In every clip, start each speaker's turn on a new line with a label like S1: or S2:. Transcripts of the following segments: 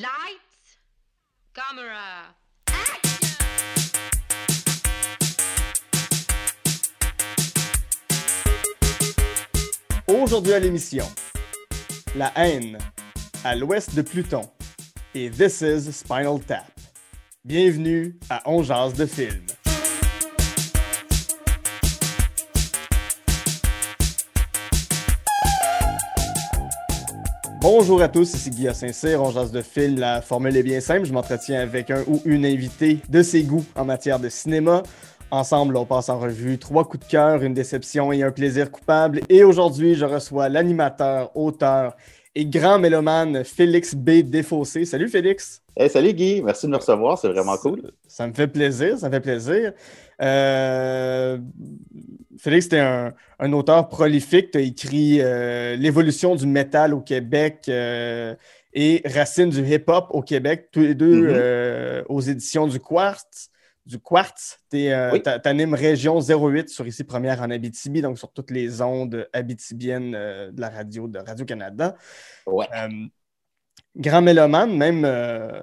S1: Lights, camera,
S2: Aujourd'hui à l'émission, la haine à l'ouest de Pluton et This is Spinal Tap. Bienvenue à On de film. Bonjour à tous, ici Guillaume Saint-Cyr, on jase de film. La formule est bien simple, je m'entretiens avec un ou une invitée de ses goûts en matière de cinéma. Ensemble, on passe en revue trois coups de cœur, une déception et un plaisir coupable. Et aujourd'hui, je reçois l'animateur, auteur et grand mélomane Félix B. Défaussé. Salut Félix!
S3: Hey, salut Guy, merci de me recevoir, c'est vraiment cool.
S2: Ça me fait plaisir, ça me fait plaisir. Euh, Félix, tu es un, un, auteur prolifique. Tu as écrit euh, L'évolution du métal au Québec euh, et Racine du hip-hop au Québec, tous les deux
S3: Mhm.
S2: euh, aux éditions du Quartz. Du Quartz, tu
S3: Oui.
S2: animes Région 08 sur ici Première en Abitibi, donc sur toutes les ondes abitibiennes euh, de la radio de Radio-Canada.
S3: Ouais.
S2: Euh, grand mélomane, même, euh,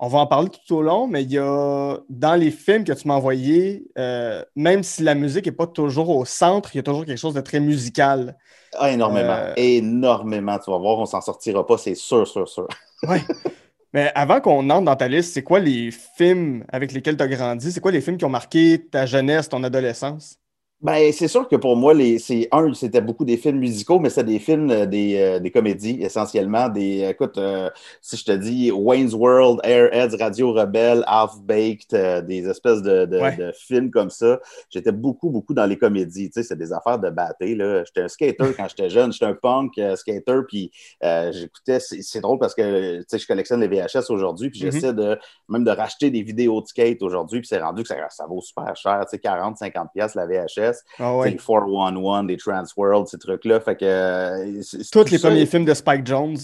S2: on va en parler tout au long, mais il y a dans les films que tu m'as envoyés, euh, même si la musique n'est pas toujours au centre, il y a toujours quelque chose de très musical.
S3: Ah, énormément,
S2: Euh,
S3: énormément, tu vas voir, on s'en sortira pas, c'est sûr, sûr, sûr.
S2: Ouais. mais avant qu'on entre dans ta liste, c'est quoi les films avec lesquels tu as grandi? C'est quoi les films qui ont marqué ta jeunesse, ton adolescence?
S3: Ben, c'est sûr que pour moi, les, c'est un, c'était beaucoup des films musicaux, mais c'était des films, euh, des, euh, des comédies essentiellement. Des, écoute, euh, si je te dis Wayne's World, Airheads, Radio Rebelle, Half Baked, des espèces de, de,
S2: Ouais.
S3: de films comme ça, j'étais beaucoup, beaucoup dans les comédies. Tu sais, c'est des affaires de batté. Là. J'étais un skater quand j'étais jeune, j'étais un punk skater, puis j'écoutais. C'est, c'est drôle parce que tu sais, je collectionne les VHS aujourd'hui, puis
S2: Mhm.
S3: j'essaie de même de racheter des vidéos de skate aujourd'hui, puis c'est rendu que ça, ça vaut super cher, tu sais, 40, 50 pièces la VHS.
S2: Ah
S3: Tu sais,
S2: ouais.
S3: Les 411, des Transworld, ces trucs-là. Fait que. euh,
S2: Tous les
S3: ça.
S2: premiers films de Spike Jones.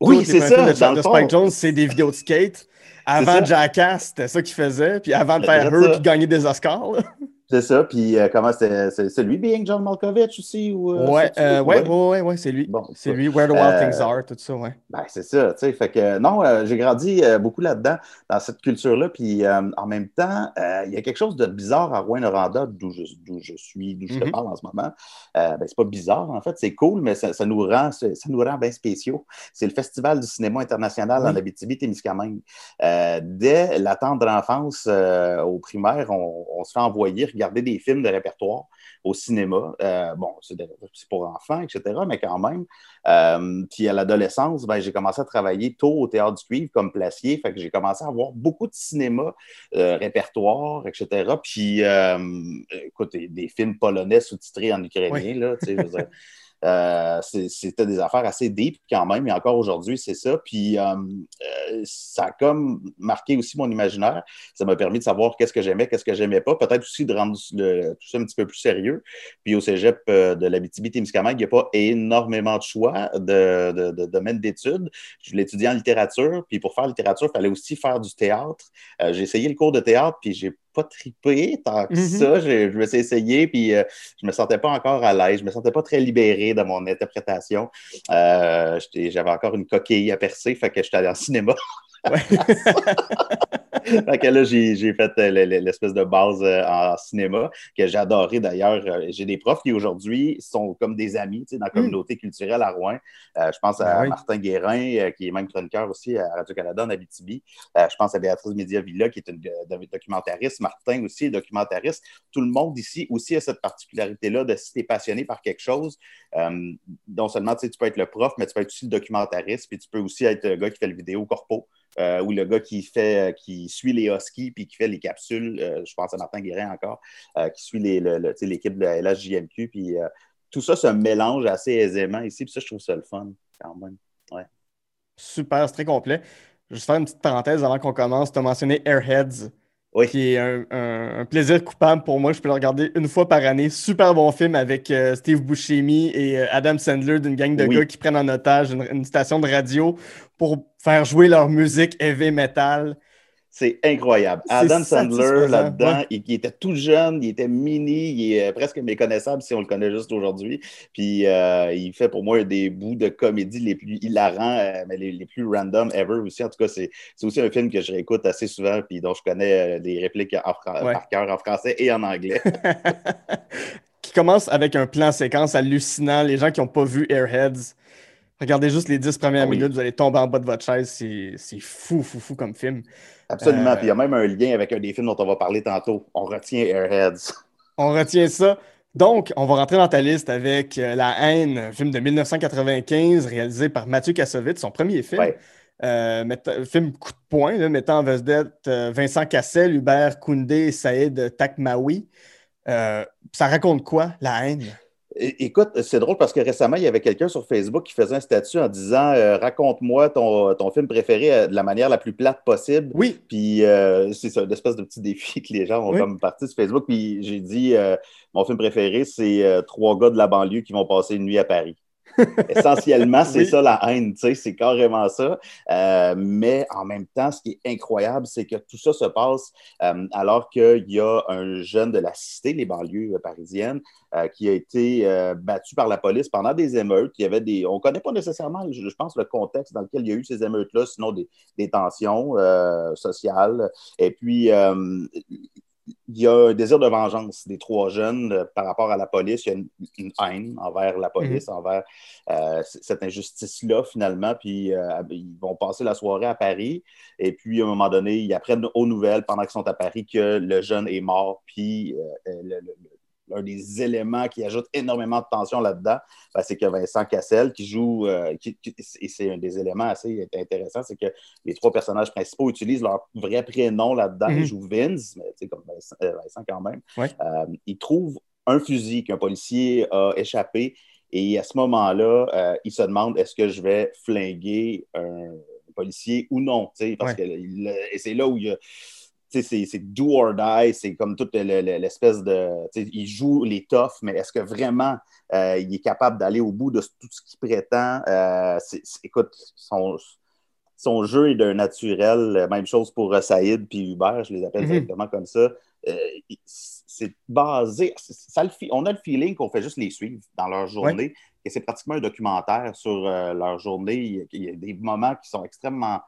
S3: Oui, c'est
S2: premiers films
S3: ça.
S2: De,
S3: dans
S2: de
S3: le
S2: Spike
S3: fond.
S2: Jones, c'est des vidéos de skate. Avant
S3: ça.
S2: Jackass, c'était ça qu'il faisait. Puis avant de
S3: C'est
S2: faire
S3: ça.
S2: Puis de gagner des Oscars. là.
S3: C'est ça. Puis euh, comment. C'est c'est lui, Being John Malkovich aussi? Ou, euh,
S2: Ouais, euh, ouais, ouais, ouais, ouais, c'est lui.
S3: Bon,
S2: c'est lui, Where the Wild Things Are, tout ça, ouais.
S3: Ben, c'est ça, tu sais. Fait que non, j'ai grandi beaucoup là-dedans, dans cette culture-là. Puis en même temps, il y a quelque chose de bizarre à Rouen-Noranda, d'où je, d'où je suis, d'où je te
S2: Mhm.
S3: parle en ce moment. Ben, c'est pas bizarre, en fait, c'est cool, mais ça, ça nous rend, ça, nous rend bien spéciaux. C'est le Festival du cinéma international
S2: Oui.
S3: en Abitibi-Témiscamingue. Dès la tendre enfance au primaire, on, on se fait envoyer regarder des films de répertoire au cinéma. Euh, bon, c'est pour enfants, etc., mais quand même. Euh, puis à l'adolescence, ben, j'ai commencé à travailler tôt au Théâtre du Cuivre comme placier. Fait que j'ai commencé à voir beaucoup de cinéma, euh, répertoire, etc. Puis, euh, écoute, des, films polonais sous-titrés en ukrainien,
S2: Oui.
S3: là, tu sais, je veux dire. Euh, c'était des affaires assez deep quand même, et encore aujourd'hui, c'est ça. Puis euh, euh, ça a comme marqué aussi mon imaginaire. Ça m'a permis de savoir qu'est-ce que j'aimais, qu'est-ce que j'aimais pas. Peut-être aussi de rendre tout ça un petit peu plus sérieux. Puis au cégep de l'Abitibi-Témiscamingue, il n'y a pas énormément de choix de, de, de domaine d'études. Je étudier en littérature, puis pour faire littérature, il fallait aussi faire du théâtre. J'ai essayé le cours de théâtre, puis j'ai pas trippé tant que
S2: Mhm.
S3: ça. J'ai- Je me suis essayé, puis euh, je me sentais pas encore à l'aise. Je me sentais pas très libéré dans mon interprétation. Euh, J'avais encore une coquille à percer, fait que j'étais allé en cinéma.
S2: Ouais.
S3: là, j'ai fait euh, le- le- l'espèce de base euh, en cinéma que j'ai adoré d'ailleurs. Euh, J'ai des profs qui aujourd'hui sont comme des amis tu sais, dans la communauté culturelle à Rouen. Euh, je pense à
S2: Ben oui.
S3: Martin Guérin, qui est même chroniqueur aussi à Radio-Canada en Abitibi. Euh, je pense à Béatrice Média-Villa, qui est une documentariste. Martin aussi est documentariste. Tout le monde ici aussi a cette particularité-là de si tu es passionné par quelque chose, euh, non seulement tu sais, tu peux être le prof, mais tu peux être aussi le documentariste, puis tu peux aussi être le gars qui fait le vidéo corpo. Euh, ou le gars qui fait, euh, qui suit les Huskies puis qui fait les capsules, euh, je pense à Martin Guérin encore, euh, qui suit les- le- le- tu sais, l'équipe de la LHJMQ. Puis tout ça se mélange assez aisément ici. Puis ça, je trouve ça le fun quand même.
S2: Super, c'est très complet. Je vais juste faire une petite parenthèse avant qu'on commence. Tu as mentionné Airheads,
S3: Oui.
S2: qui est un, un- un plaisir coupable pour moi. Je peux le regarder une fois par année. Super bon film avec euh, Steve Buscemi et euh, Adam Sandler d'une gang de
S3: Oui.
S2: gars qui prennent en otage une, une station de radio pour faire jouer leur musique heavy metal.
S3: C'est incroyable. Adam Sandler là-dedans,
S2: ouais.
S3: il, il était tout jeune, il était mini, il est euh, presque méconnaissable si on le connaît juste aujourd'hui. Puis euh, il fait pour moi des bouts de comédie les plus hilarants, euh, mais les, les plus random ever aussi. En tout cas, c'est aussi un film que je réécoute assez souvent, puis dont je connais des répliques en fran-
S2: Ouais.
S3: par cœur en français et en anglais.
S2: qui commence avec un plan séquence hallucinant. Les gens qui n'ont pas vu Airheads, regardez juste les 10 premières
S3: Ah oui.
S2: minutes, vous allez tomber en bas de votre chaise. C'est fou, fou, fou comme film.
S3: Absolument.
S2: Euh,
S3: Puis il y a même un lien avec un des films dont on va parler tantôt. On retient Airheads.
S2: On retient ça. Donc, on va rentrer dans ta liste avec euh, La haine, un film de 1995 réalisé par Mathieu Kassovitz, son premier film.
S3: Ouais.
S2: Euh, film coup de poing, là, mettant en vedette Vincent Cassel, Hubert Koundé et Saïd Takmaoui. Ça raconte quoi, La haine?
S3: Écoute, c'est drôle parce que récemment, il y avait quelqu'un sur Facebook qui faisait un statut en disant euh, Raconte-moi ton, ton film préféré euh, de la manière la plus plate possible.
S2: Oui,
S3: Puis euh, c'est une espèce de petit défi que les gens ont
S2: Oui.
S3: comme parti sur Facebook. Puis j'ai dit euh, Mon film préféré, c'est Trois gars de la banlieue qui vont passer une nuit à Paris. Essentiellement, c'est
S2: Oui.
S3: ça la haine, tu sais, c'est carrément ça. Euh, mais en même temps, ce qui est incroyable, c'est que tout ça se passe euh, alors qu'il y a un jeune de la cité, les banlieues euh, parisiennes, euh, qui a été battu par la police pendant des émeutes. Il y avait des, on ne connaît pas nécessairement, je, pense, le contexte dans lequel il y a eu ces émeutes-là, sinon des, des tensions sociales. Et puis, il y a un désir de vengeance des trois jeunes euh, par rapport à la police. Il y a une, une haine envers la police, envers euh, cette injustice-là, finalement. Puis euh, ils vont passer la soirée à Paris. Et puis, à un moment donné, ils apprennent aux nouvelles pendant qu'ils sont à Paris que le jeune est mort. Puis, le- le- l'un des éléments qui ajoute énormément de tension là-dedans, ben, c'est que Vincent Cassel, qui joue, euh, qui- qui- et c'est un des éléments assez intéressants, c'est que les trois personnages principaux utilisent leur vrai prénom là-dedans.
S2: Mhm.
S3: Ils jouent Vince, mais tu sais, comme Vincent, euh, Vincent quand même.
S2: Ouais.
S3: Euh, ils trouvent un fusil qu'un policier a échappé. Et à ce moment-là, euh, il se demande est-ce que je vais flinguer un policier ou non? tu sais, Parce
S2: Ouais.
S3: que et c'est là où il y a. C'est do or die, c'est comme toute le- le- l'espèce de. Il joue les toughs, mais est-ce que vraiment euh, il est capable d'aller au bout de tout ce qu'il prétend? Euh, écoute, son, son jeu est d'un naturel. Même chose pour euh, Saïd puis Hubert, je les appelle
S2: Mhm.
S3: directement comme ça. Euh, c'est basé. Ça, on a le feeling qu'on fait juste les suivre dans leur journée. Et c'est pratiquement un documentaire sur leur journée. Il y, a, il y a des moments qui sont extrêmement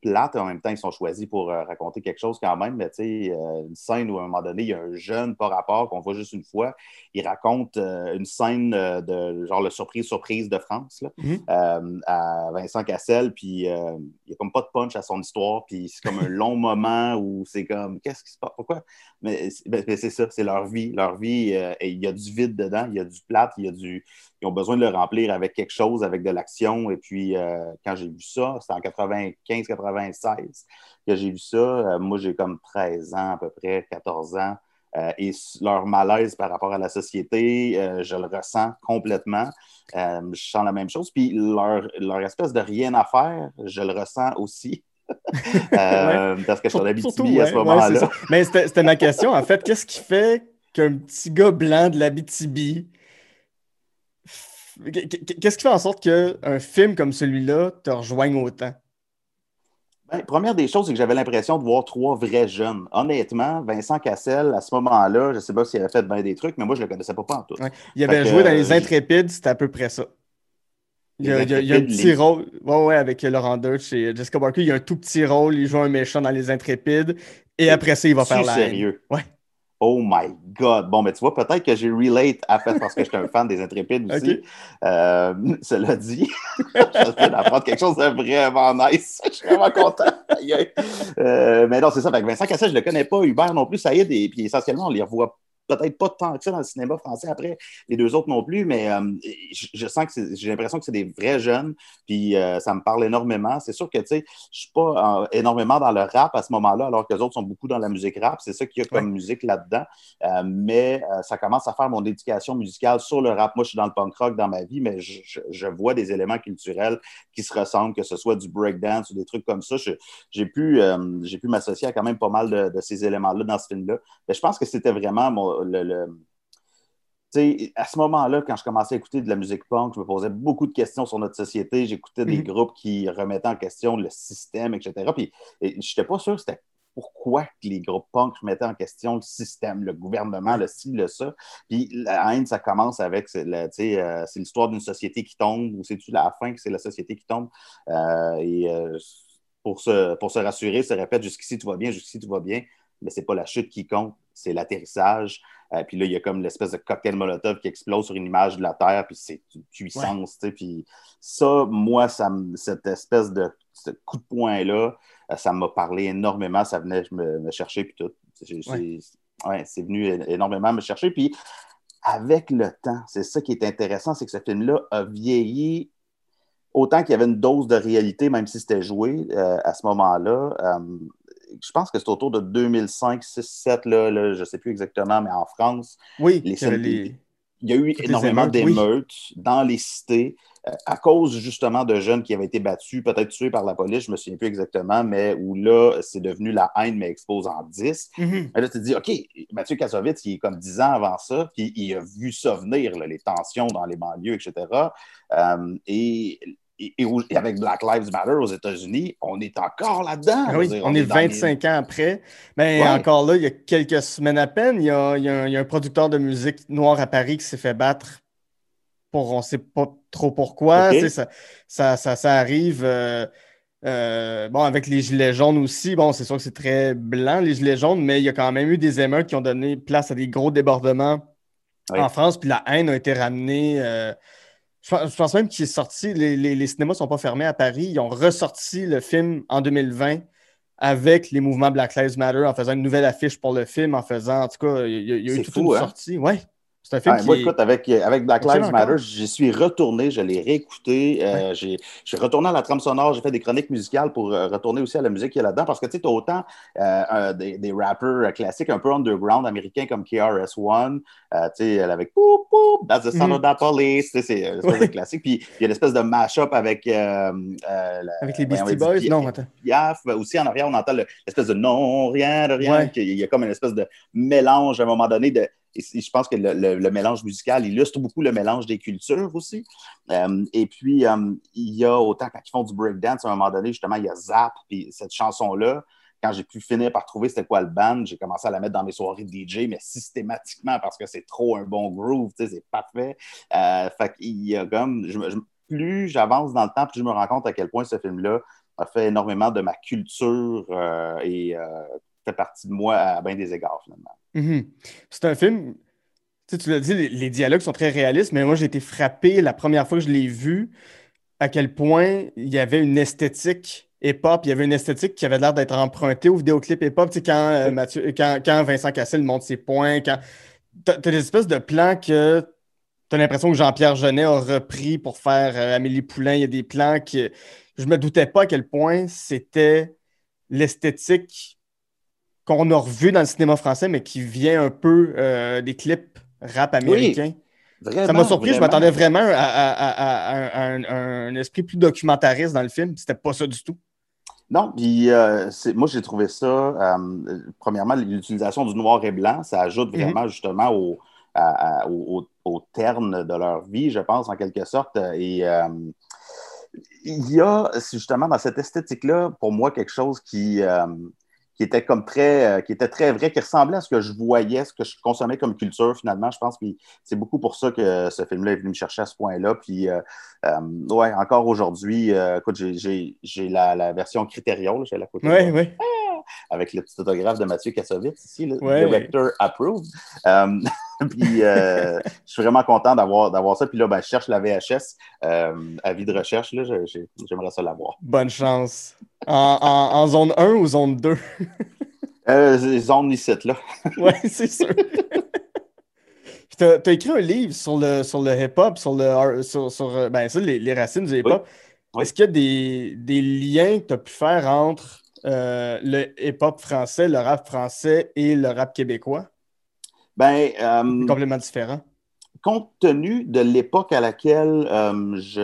S3: plates en même temps, ils sont choisis pour euh, raconter quelque chose quand même. Mais tu sais, euh, une scène où à un moment donné, il y a un jeune par rapport qu'on voit juste une fois. Il raconte euh, une scène de genre le surprise-surprise de France là,
S2: Mhm.
S3: à Vincent Cassel. Puis il n'y a comme pas de punch à son histoire. Puis c'est comme un long moment où c'est comme qu'est-ce qui se passe? Pourquoi? Mais, c'est- ben, c'est ça, c'est leur vie. Leur vie, et il y a du vide dedans, il y a du plate, il y a du. Ils ont besoin de le remplir avec quelque chose, avec de l'action. Et puis, euh, quand j'ai vu ça, c'était en 95-96 que j'ai vu ça. Euh, moi, j'ai comme 13 ans, à peu près, 14 ans. Euh, et leur malaise par rapport à la société, euh, je le ressens complètement. Euh, je sens la même chose. Puis leur, leur espèce de rien à faire, je le ressens aussi. Parce que je suis en
S2: Surtout,
S3: à ce moment-là.
S2: Mais c'était c'était ma question, en fait. Qu'est-ce qui fait qu'un petit gars blanc de l'Abitibi. Qu'est-ce qui fait en sorte qu'un film comme celui-là te rejoigne autant?
S3: Ben, première des choses, c'est que j'avais l'impression de voir trois vrais jeunes. Honnêtement, Vincent Cassel, à ce moment-là, je ne sais pas s'il avait fait bien des trucs, mais moi, je ne le connaissais pas, pas en tout.
S2: Ouais. Il avait
S3: Fait
S2: joué
S3: que,
S2: dans Les
S3: euh,
S2: Intrépides, c'était à peu près ça. Il y a,
S3: Les
S2: il y a- il y a un petit
S3: les-
S2: rôle. Ouais, ouais, avec Laurent Deutsch et Jessica Barker. Il y a un tout petit rôle. Il joue un méchant dans Les Intrépides. Et après ça, il va faire la
S3: sérieux?
S2: Ouais.
S3: Oh my God! Bon, mais tu vois, peut-être que j'ai relate à fait parce que j'étais un fan des Intrépides aussi. Euh, cela dit, je viens d'apprendre quelque chose de vraiment nice. Je suis vraiment content. Euh, mais non, c'est ça. Fait que Vincent Cassel, je ne le connais pas. Hubert non plus, est. Et puis essentiellement, on les revoit peut-être pas tant que ça dans le cinéma français après, les deux autres non plus, mais euh, je, je sens que j'ai l'impression que c'est des vrais jeunes, puis euh, ça me parle énormément. C'est sûr que, tu sais, je suis pas euh, énormément dans le rap à ce moment-là, alors que les autres sont beaucoup dans la musique rap. C'est ça qu'il y a comme musique là-dedans. Mais ça commence à faire mon éducation musicale sur le rap. Moi, je suis dans le punk rock dans ma vie, mais je, je- je vois des éléments culturels qui se ressemblent, que ce soit du breakdance ou des trucs comme ça. J'ai pu, j'ai pu m'associer à quand même pas mal de, de ces éléments-là dans ce film-là. Mais je pense que c'était vraiment mon- le, le- à ce moment-là, quand je commençais à écouter de la musique punk, je me posais beaucoup de questions sur notre société. J'écoutais des
S2: Mhm.
S3: groupes qui remettaient en question le système, etc. Puis je n'étais pas sûr c'était pourquoi que les groupes punk remettaient en question le système, le gouvernement, le ci, le ça. Puis la haine, ça commence avec, c'est euh, l'histoire d'une société qui tombe, ou c'est-tu la fin que c'est la société qui tombe? Euh, et euh, pour, se, pour se rassurer, se répète jusqu'ici tout va bien, jusqu'ici tout va bien, mais c'est pas la chute qui compte, c'est l'atterrissage. Euh, puis là, il y a comme l'espèce de cocktail Molotov qui explose sur une image de la Terre, puis c'est une puissance. Puis ça, moi, ça cette espèce de ce coup de poing-là, euh, ça m'a parlé énormément. Ça venait me, me chercher, puis tout. C'est
S2: Ouais.
S3: venu énormément me chercher. Puis avec le temps, c'est ça qui est intéressant, c'est que ce film-là a vieilli autant qu'il y avait une dose de réalité, même si c'était joué euh, à ce moment-là. Euh, je pense que c'est autour de 2005, 6, 7, là, là, je ne sais plus exactement, mais en France,
S2: Oui,
S3: Les
S2: il y avait
S3: scènes-
S2: les-
S3: il y a eu
S2: Toutes
S3: énormément
S2: oui.
S3: d'émeutes dans les cités euh, à cause justement de jeunes qui avaient été battus, peut-être tués par la police, je ne me souviens plus exactement, mais où là, c'est devenu la haine, mais expose en 10.
S2: Mhm.
S3: Mais là, tu te dis, OK, Mathieu Kassovitz, il est comme 10 ans avant ça, puis il a vu ça venir, là, les tensions dans les banlieues, etc. Euh, et, et- et au- et avec Black Lives Matter aux États-Unis, on est encore là-dedans.
S2: Ah oui, on est
S3: dans les-
S2: 25 ans après. Mais
S3: Ouais.
S2: encore là, il y a quelques semaines à peine, il y a, il y a un, il y a un producteur de musique noire à Paris qui s'est fait battre pour on ne sait pas trop pourquoi. Ça, ça, ça, ça arrive. euh, euh, bon, avec les Gilets jaunes aussi, bon, c'est sûr que c'est très blanc, les Gilets jaunes, mais il y a quand même eu des émeutes qui ont donné place à des gros débordements
S3: Oui.
S2: en France, puis la haine a été ramenée. euh, je, pense, même qu'il est sorti, les, les- les cinémas ne sont pas fermés à Paris, ils ont ressorti le film en 2020 avec les mouvements Black Lives Matter, en faisant une nouvelle affiche pour le film, en faisant, en tout cas, il y a, il y a eu toute
S3: fou,
S2: une
S3: hein?
S2: sortie. Ouais, c'est un film qui
S3: moi,
S2: est-
S3: écoute, avec, avec Black Lives. Matter, j'y suis retourné, je l'ai réécouté. euh, j'ai- Je suis retourné à la trame sonore, j'ai fait des chroniques musicales pour euh, retourner aussi à la musique qu'il y a là-dedans parce que tu sais, autant euh, euh, des, des rappers euh, classiques un peu underground américains comme KRS-One, euh, tu sais, elle avec Poup, poup, That's the son
S2: Mhm.
S3: of the police, c'est une espèce de classique. Puis il y a une espèce de mash-up avec. euh, euh, la-
S2: avec les
S3: voyons,
S2: Beastie
S3: dit
S2: Boys? Non, attends.
S3: Piaf. Ben, Aussi en arrière, on entend le- l'espèce de non, rien, de rien.
S2: Ouais.
S3: Il y a comme une espèce de mélange à un moment donné. De, je pense que le, mélange musical illustre beaucoup le mélange des cultures aussi. Euh, et puis, euh, il y a autant quand ils font du breakdance, à un moment donné, justement, il y a Zap, puis cette chanson-là. Quand j'ai pu finir par trouver c'était quoi le band, j'ai commencé à la mettre dans mes soirées DJ, mais systématiquement parce que c'est trop un bon groove, tu sais, c'est parfait. Euh, fait qu'il y a comme. plus j'avance dans le temps, plus je me rends compte à quel point ce film-là a fait énormément de ma culture euh, et fait partie de moi à bien des égards, finalement.
S2: Mhm. C'est un film, tu sais, tu l'as dit, les, les dialogues sont très réalistes, mais moi j'ai été frappé la première fois que je l'ai vu à quel point il y avait une esthétique hip-hop, il y avait une esthétique qui avait l'air d'être empruntée au vidéoclip hip-hop. Tu sais, quand, euh. Mathieu, quand, quand Vincent Cassel monte ses points, quand t'as, t'as des espèces de plans que t'as l'impression que Jean-Pierre Jeunet a repris pour faire euh, Amélie Poulain. Il y a des plans que je me doutais pas à quel point c'était l'esthétique qu'on a revu dans le cinéma français, mais qui vient un peu euh, des clips rap américains.
S3: Vraiment,
S2: Ça m'a surpris, je m'attendais vraiment à, à- à- à- à un, un- esprit plus documentariste dans le film. C'était pas ça du tout.
S3: Non, puis euh, moi, j'ai trouvé ça, euh, premièrement, l'utilisation du noir et blanc, ça ajoute
S2: Mhm.
S3: vraiment justement au, au, au- au terne de leur vie, je pense, en quelque sorte. Et il y a justement dans cette esthétique-là, pour moi, quelque chose qui, euh, qui était comme très, euh, qui était très vrai, qui ressemblait à ce que je voyais, ce que je consommais comme culture finalement. Je pense que c'est beaucoup pour ça que ce film-là est venu me chercher à ce point-là. Puis, euh, euh, ouais, encore aujourd'hui, euh, écoute, j'ai- la, la version Criterion, j'ai la de
S2: Oui, oui.
S3: Avec le petit autographe de Mathieu Kassovitz ici, le
S2: Ouais.
S3: director approved. Euh, puis, euh, je suis vraiment content d'avoir d'avoir ça. Puis là, ben, je cherche la VHS, euh, avis de recherche, là, j'aimerais ça l'avoir.
S2: Bonne chance. En, en- en zone 1 ou zone 2?
S3: Euh, zone ici, là.
S2: Oui, c'est sûr. Tu as, écrit un livre sur le, sur le hip-hop, sur, le, sur, sur, euh, ben, ça, les, les racines du hip-hop.
S3: Oui.
S2: Est-ce qu'il y a des, des liens que tu as pu faire entre euh, le hip-hop français, le rap français et le rap québécois?
S3: Ben, euh,
S2: complètement différent.
S3: compte tenu de l'époque à laquelle euh, je,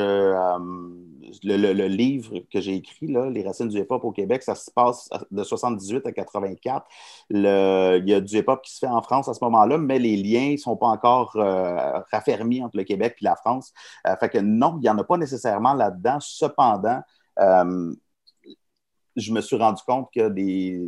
S3: le, livre que j'ai écrit, là, Les racines du hip-hop au Québec, ça se passe de 78 à 84. Le, il y a du hip-hop qui se fait en France à ce moment-là, mais les liens ne sont pas encore euh, raffermis entre le Québec et la France. Euh, fait que non, il n'y en a pas nécessairement là-dedans. Cependant, euh, je me suis rendu compte que des,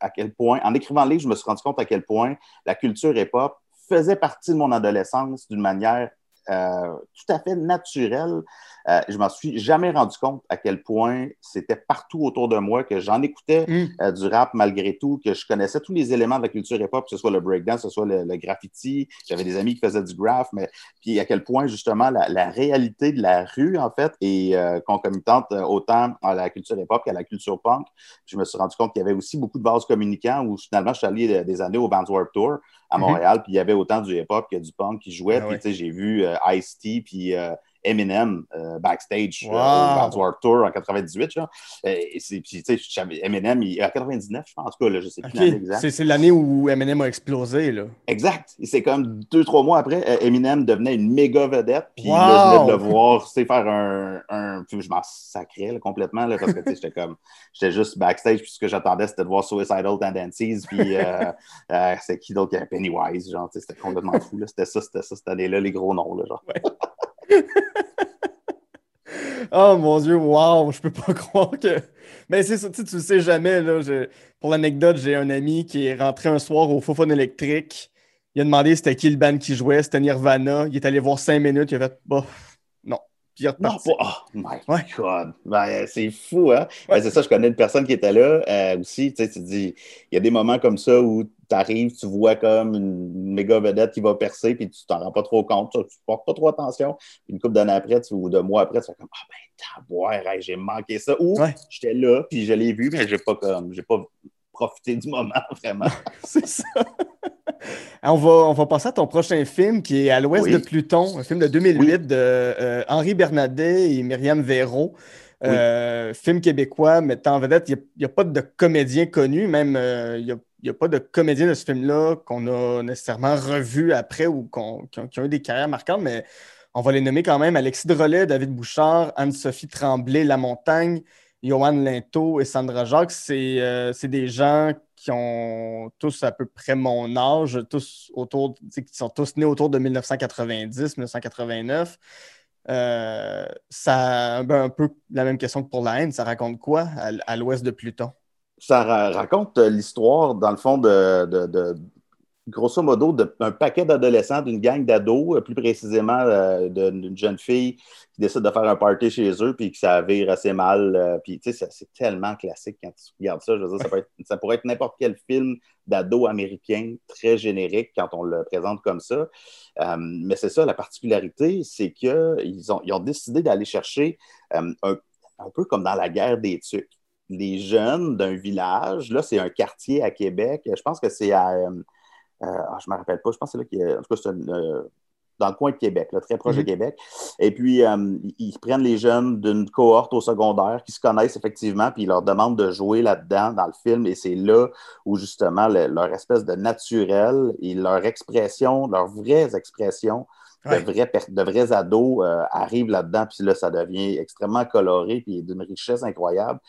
S3: à quel point, en écrivant le livre, je me suis rendu compte à quel point la culture hip-hop faisait partie de mon adolescence d'une manière euh, tout à fait naturel. Euh, je m'en suis jamais rendu compte à quel point c'était partout autour de moi, que j'en écoutais mm. euh, du rap malgré tout, que je connaissais tous les éléments de la culture hip-hop, que ce soit le breakdance, que ce soit le, graffiti. J'avais des amis qui faisaient du graph, mais puis à quel point justement la, réalité de la rue, en fait, est concomitante autant à la culture hip-hop qu'à la culture punk. je me suis rendu compte qu'il y avait aussi beaucoup de bases communicants où finalement je suis allé des années au Bands Warped Tour à mhm. Montréal, puis il y avait autant du hip-hop que du punk qui jouait. Ah puis, tu sais, j'ai vu euh, Ice-T, puis euh, Eminem euh, backstage euh, au World Tour en 98. Genre. Et puis, tu sais, Eminem, il, en 99, je pense, en tout cas, là, je sais plus l'année exacte.
S2: C'est l'année où Eminem a explosé. Là.
S3: Exact. C'est comme deux, trois mois après, Eminem devenait une méga vedette. Puis là, je venais de le voir faire un. un je m'en sacrais complètement là, parce que j'étais comme. J'étais juste backstage. Puis ce que j'attendais, c'était de voir Suicidal Tendencies. Puis euh, c'est qui d'autre Pennywise. Genre, c'était complètement fou. C'était ça, c'était ça cette année-là, les gros noms. Là, genre.
S2: oh mon Dieu, wow, je peux pas croire que. Mais c'est ça, tu, tu le sais jamais. Là, Pour l'anecdote, j'ai un ami qui est rentré un soir au Fofone électrique. Il a demandé c'était qui le band qui jouait, c'était Nirvana. Il est allé voir cinq minutes, il a fait.
S3: Puis il non, pas... Oh my God! Ben, c'est fou, hein? Ben, c'est ça, je connais une personne qui était là euh, aussi. Tu sais, tu dis, il y a des moments comme ça où tu arrives, tu vois comme une méga vedette qui va percer, puis tu t'en rends pas trop compte, tu, ne portes pas trop attention. Puis une couple d'années après, ou deux mois après, tu fais comme Ah ben, boire, j'ai manqué ça. Ou j'étais là, puis je l'ai vu, mais j'ai pas comme j'ai pas profité du moment vraiment.
S2: C'est ça. on, va, on va passer à ton prochain film qui est À l'ouest de Pluton, un film de 2008 de euh, Henri Bernadet et Myriam Véraud. Euh, film québécois mettant en vedette, il n'y a, pas de comédien connu, même euh, il a n'y a pas de comédiens de ce film-là qu'on a nécessairement revu après ou qui, ont, eu des carrières marquantes, mais on va les nommer quand même Alexis Drolet, David Bouchard, Anne-Sophie Tremblay, La Montagne, Johan Linto et Sandra Jacques. Euh, c'est des gens qui ont tous à peu près mon âge, tous autour, qui sont tous nés autour de 1990-1989. Euh, ça un peu la même question que pour la haine. Ça raconte quoi à l'ouest de Pluton?
S3: ça raconte l'histoire, dans le fond, de, grosso modo, d'un paquet d'adolescents, d'une gang d'ados, euh, plus précisément euh, d'une jeune fille qui décide de faire un party chez eux, puis que ça vire assez mal. puis, tu sais, c'est tellement classique quand tu regardes ça. Je veux dire, ça, ça pourrait être n'importe quel film d'ado américain très générique quand on le présente comme ça. mais c'est ça, la particularité, c'est qu'ils ont, ils ont décidé d'aller chercher un, un peu comme dans la guerre des tucs les jeunes d'un village. Là, c'est un quartier à Québec. Je pense que c'est à. Euh, euh, ah, je ne me rappelle pas. Je pense que c'est là En tout cas, c'est euh, dans le coin de Québec, très proche de mhm. Québec. Et puis, ils prennent les jeunes d'une cohorte au secondaire qui se connaissent effectivement, puis ils leur demandent de jouer là-dedans, dans le film. Et c'est là où, justement, leur espèce de naturel et leur expression, leurs vraies expressions de, vrais, de vrais ados arrivent là-dedans. Puis là, ça devient extrêmement coloré, puis d'une richesse incroyable.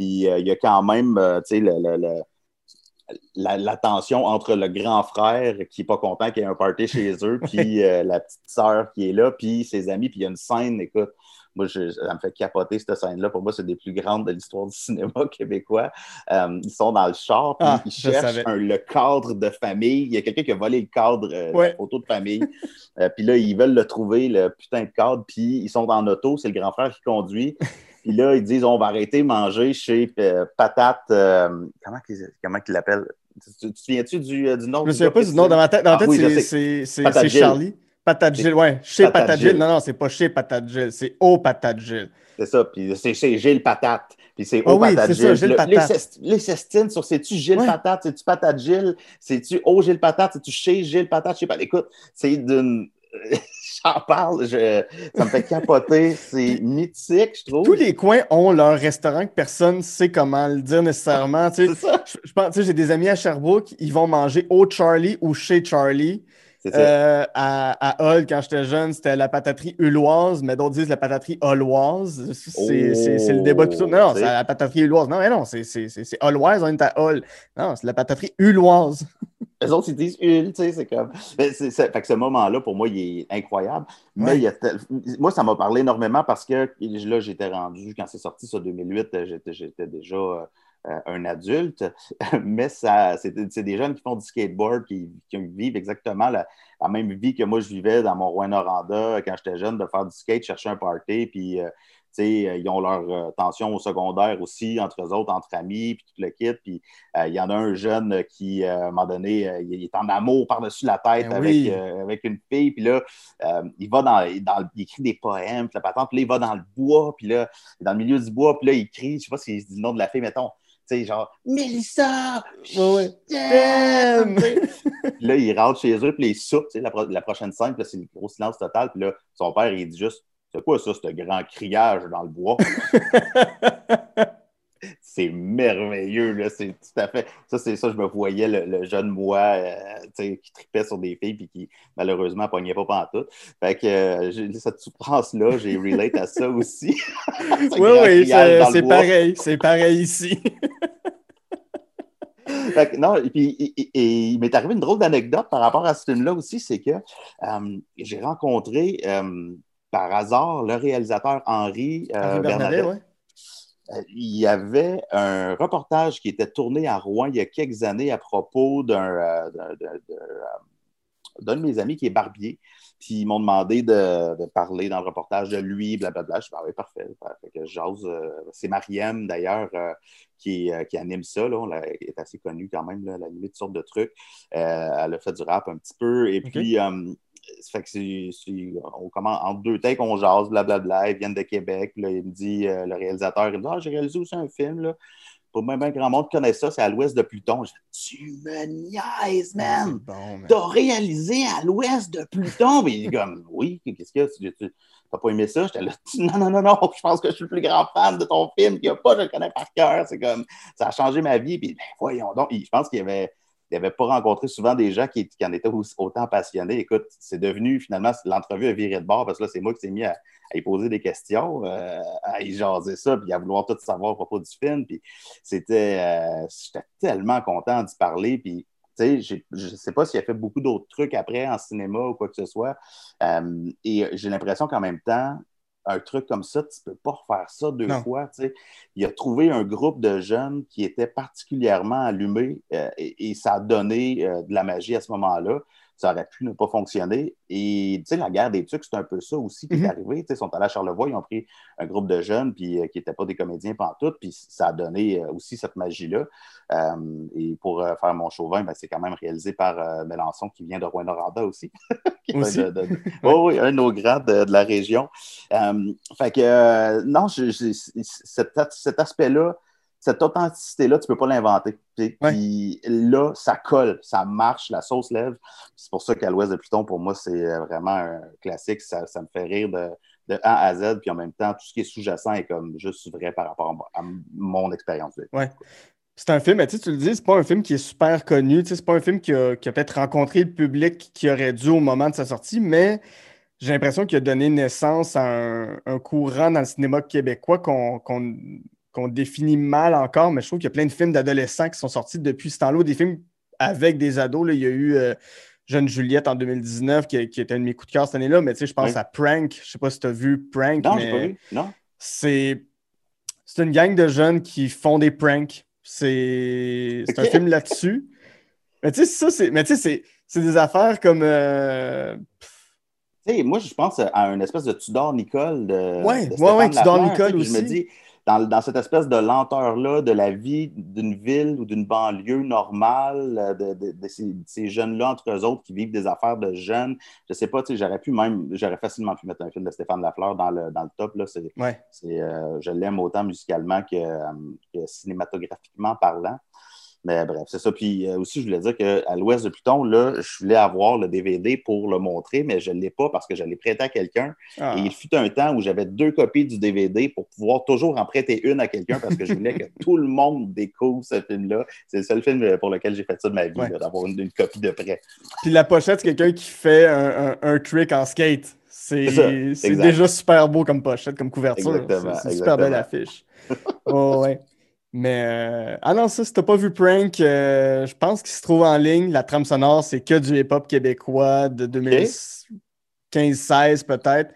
S3: Puis euh, il y a quand même, euh, tu sais, la, tension entre le grand frère qui n'est pas content qu'il y ait un party chez eux, puis euh, la petite sœur qui est là, puis ses amis, puis il y a une scène, écoute, moi, je, ça me fait capoter cette scène-là. Pour moi, c'est des plus grandes de l'histoire du cinéma québécois. ils sont dans le char, puis ah, ils cherchent le cadre de famille. Il y a quelqu'un qui a volé le cadre de la photo de famille. puis là, ils veulent le trouver, le putain de cadre, puis ils sont en auto, c'est le grand frère qui conduit. Puis là, ils disent on va arrêter de manger chez euh, Patate. Euh, comment ils l'appellent? Tu te souviens-tu du, euh, du nom
S2: Je me souviens pas du nom. Dans ma tête, dans tête c'est Charlie. Patate Gilles, oui. Chez Patate, Gilles. Non, non, c'est pas chez Patate Gilles, c'est au Patate Gilles.
S3: C'est ça, puis c'est chez Gilles Patate. Puis c'est au
S2: ah
S3: Patate
S2: Gilles. Gilles Patate.
S3: Les, cestines sur c'est-tu Gilles Patate, c'est-tu Patate Gilles, c'est-tu au Gilles Patate, c'est-tu chez Gilles Patate, je sais pas. Écoute, c'est d'une j'en parle, ça me fait capoter. C'est mythique, je trouve.
S2: Tous les coins ont leur restaurant que personne ne sait comment le dire nécessairement. Tu sais, je, pense, j'ai des amis à Sherbrooke, ils vont manger au Charlie ou chez Charlie. Euh, à, à Hull, quand j'étais jeune, c'était la pataterie huloise, mais d'autres disent la pataterie holloise. C'est le débat de tout. Non, c'est la pataterie huloise. Non, mais non, c'est holloise, on est à Hull. Non, c'est la pataterie huloise.
S3: Les autres, ils disent Hul, tu sais, c'est comme. fait que ce moment-là, pour moi, il est incroyable. Mais il y a moi, ça m'a parlé énormément parce que là, j'étais rendu, quand c'est sorti, ça, 2008, j'étais déjà euh, euh, un adulte, mais c'est des jeunes qui font du skateboard, qui, vivent exactement la, même vie que moi je vivais dans mon Rouen-Noranda quand j'étais jeune, de faire du skate, chercher un party, puis euh, ils ont leur euh, tension au secondaire aussi, entre eux autres, entre amis, puis tout le kit. Puis il y en a un jeune qui, à un moment donné, il est en amour par-dessus la tête ben avec, avec, une fille. Puis là, il va dans, Il écrit des poèmes, puis la patente, puis là, il va dans le bois, puis là, dans le milieu du bois, puis là, il crie, je sais pas si c'est le nom de la fille, mettons sais, genre, Mélissa! Ouais, là, il rentre chez eux, puis il soupe, tu sais, la, la, prochaine scène, puis c'est le gros silence total, puis là, son père, il dit juste, c'est quoi ça, ce grand criage dans le bois? c'est merveilleux, là, c'est tout à fait. Ça, c'est ça, je me voyais le, jeune moi euh, qui tripait sur des filles puis qui malheureusement pognait pas pantoute. Fait que euh, cette souffrance-là, j'ai relate à ça aussi.
S2: oui, oui, c'est pareil, c'est pareil ici.
S3: fait que, non, et puis il m'est arrivé une drôle d'anecdote par rapport à ce film-là aussi, c'est que euh, j'ai rencontré par hasard le réalisateur Henri, Henri Bernadette euh, il y avait un reportage qui était tourné à Rouen il y a quelques années à propos d'un euh, de, mes amis qui est barbier. Puis ils m'ont demandé de, parler dans le reportage de lui, blablabla. Je suis ah oui, parfait. Euh, c'est Mariam, d'ailleurs, qui, anime ça. Là. Elle est assez connue quand même, là, elle a animé toutes sortes de trucs. elle a fait du rap un petit peu. Et puis, fait que c'est, on commence en deux takes, on jase, blablabla. Ils viennent de Québec. Là, il me dit, euh, le réalisateur, il me dit Ah, j'ai réalisé aussi un film. Là. Pour même un grand monde connaît ça, c'est à l'ouest de Pluton. Je dis, tu me niaises, man! T'as réalisé à l'ouest de Pluton? Mais il dit comme Oui, qu'est-ce que tu, tu T'as pas aimé ça? J'étais là, non, non, non, non, je pense que je suis le plus grand fan de ton film qu'il n'y a pas, je le connais par cœur. C'est comme, ça a changé ma vie. Puis, ben, voyons donc, je pense qu'il y avait il n'avait pas rencontré souvent des gens qui, en étaient autant passionnés. Écoute, c'est devenu finalement, l'entrevue a viré de bord parce que là, c'est moi qui s'est mis à, y poser des questions, euh, à y jaser ça, puis à vouloir tout savoir à propos du film. Puis c'était, euh, j'étais tellement content d'y parler. Puis je ne sais pas s'il a fait beaucoup d'autres trucs après en cinéma ou quoi que ce soit. Euh, et j'ai l'impression qu'en même temps, un truc comme ça, tu ne peux pas refaire ça deux fois. Il a trouvé un groupe de jeunes qui étaient particulièrement allumés euh, et, ça a donné euh, de la magie à ce moment-là ça aurait pu ne pas fonctionner. Et tu sais, la guerre des tucs, c'est un peu ça aussi qui est mhm. arrivé. ils sont allés à Charlevoix, ils ont pris un groupe de jeunes puis, euh, qui n'étaient pas des comédiens pantoute, puis ça a donné euh, aussi cette magie-là. Euh, et pour faire mon chauvin, ben, c'est quand même réalisé par Mélenchon qui vient de Rouen-Noranda aussi.
S2: aussi?
S3: oui, un de nos grands de, la région. fait que non, cet aspect-là, cette authenticité-là, tu ne peux pas l'inventer. Puis là, ça colle, ça marche, la sauce lève. C'est pour ça qu'à l'ouest de Pluton, pour moi, c'est euh, vraiment un classique. Ça, me fait rire de, A à Z. Puis en même temps, tout ce qui est sous-jacent est comme juste vrai par rapport à mon expérience.
S2: Ouais. C'est un film, mais tu le dis, c'est pas un film qui est super connu. C'est pas un film qui a, peut-être rencontré le public qui aurait dû au moment de sa sortie, mais j'ai l'impression qu'il a donné naissance à un, courant dans le cinéma québécois qu'on qu'on définit mal encore, mais je trouve qu'il y a plein de films d'adolescents qui sont sortis depuis ce temps-là, des films avec des ados. Là. Il y a eu euh, Jeune Juliette en 2019, qui, était un de mes coups de cœur cette année-là, mais tu sais, je pense à Prank. Je ne sais pas si tu as vu Prank.
S3: Non, mais pas vu. Non.
S2: C'est, c'est une gang de jeunes qui font des pranks. C'est, c'est un film là-dessus. Mais tu sais, ça, c'est, mais tu sais, c'est, des affaires comme. Euh,
S3: tu sais, moi, je pense à une espèce de Tudor Nicole de.
S2: Ouais, Tudor Nicole aussi.
S3: Je me dis, dans, cette espèce de lenteur-là de la vie d'une ville ou d'une banlieue normale, euh, de, ces, jeunes-là entre eux autres qui vivent des affaires de jeunes. Je sais pas, j'aurais pu même, j'aurais facilement pu mettre un film de Stéphane Lafleur dans le, dans le top. Là. C'est, euh, je l'aime autant musicalement que, cinématographiquement parlant. Mais bref, c'est ça. Puis euh, aussi, je voulais dire qu'à l'ouest de Pluton, là, je voulais avoir le DVD pour le montrer, mais je ne l'ai pas parce que je l'ai prêté à quelqu'un.
S2: Ah.
S3: Et il fut un temps où j'avais deux copies du DVD pour pouvoir toujours en prêter une à quelqu'un parce que je voulais que tout le monde découvre ce film-là. C'est le seul film pour lequel j'ai fait ça de ma vie,
S2: Ouais.
S3: d'avoir une, une copie de prêt.
S2: Puis la pochette, c'est quelqu'un qui fait un, un- un trick en skate. C'est déjà super beau comme pochette, comme couverture.
S3: Exactement,
S2: C'est une super belle affiche. oh, ouais. Mais, euh, ah non, ça, si t'as pas vu Prank, euh, je pense qu'il se trouve en ligne. La trame sonore, c'est que du hip-hop québécois de 2015-16 peut-être.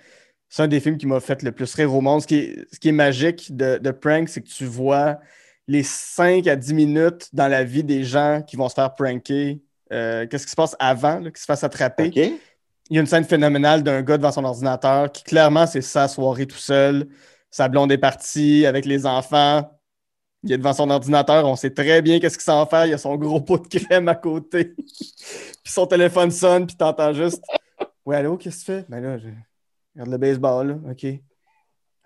S2: C'est un des films qui m'a fait le plus rire au monde. Ce qui est, ce qui est magique de, de Prank, c'est que tu vois les 5 à 10 minutes dans la vie des gens qui vont se faire pranker. Euh, Qu'est-ce qui se passe avant, qu'ils se fassent attraper? Il y a une scène phénoménale d'un gars devant son ordinateur qui, clairement, c'est sa soirée tout seul. Sa blonde est partie avec les enfants. Il est devant son ordinateur. On sait très bien qu'est-ce qu'il s'en fait. Il y a son gros pot de crème à côté. puis son téléphone sonne, puis t'entends juste Ouais, allô, qu'est-ce que tu fais? Ben là, je regarde le baseball, là. OK.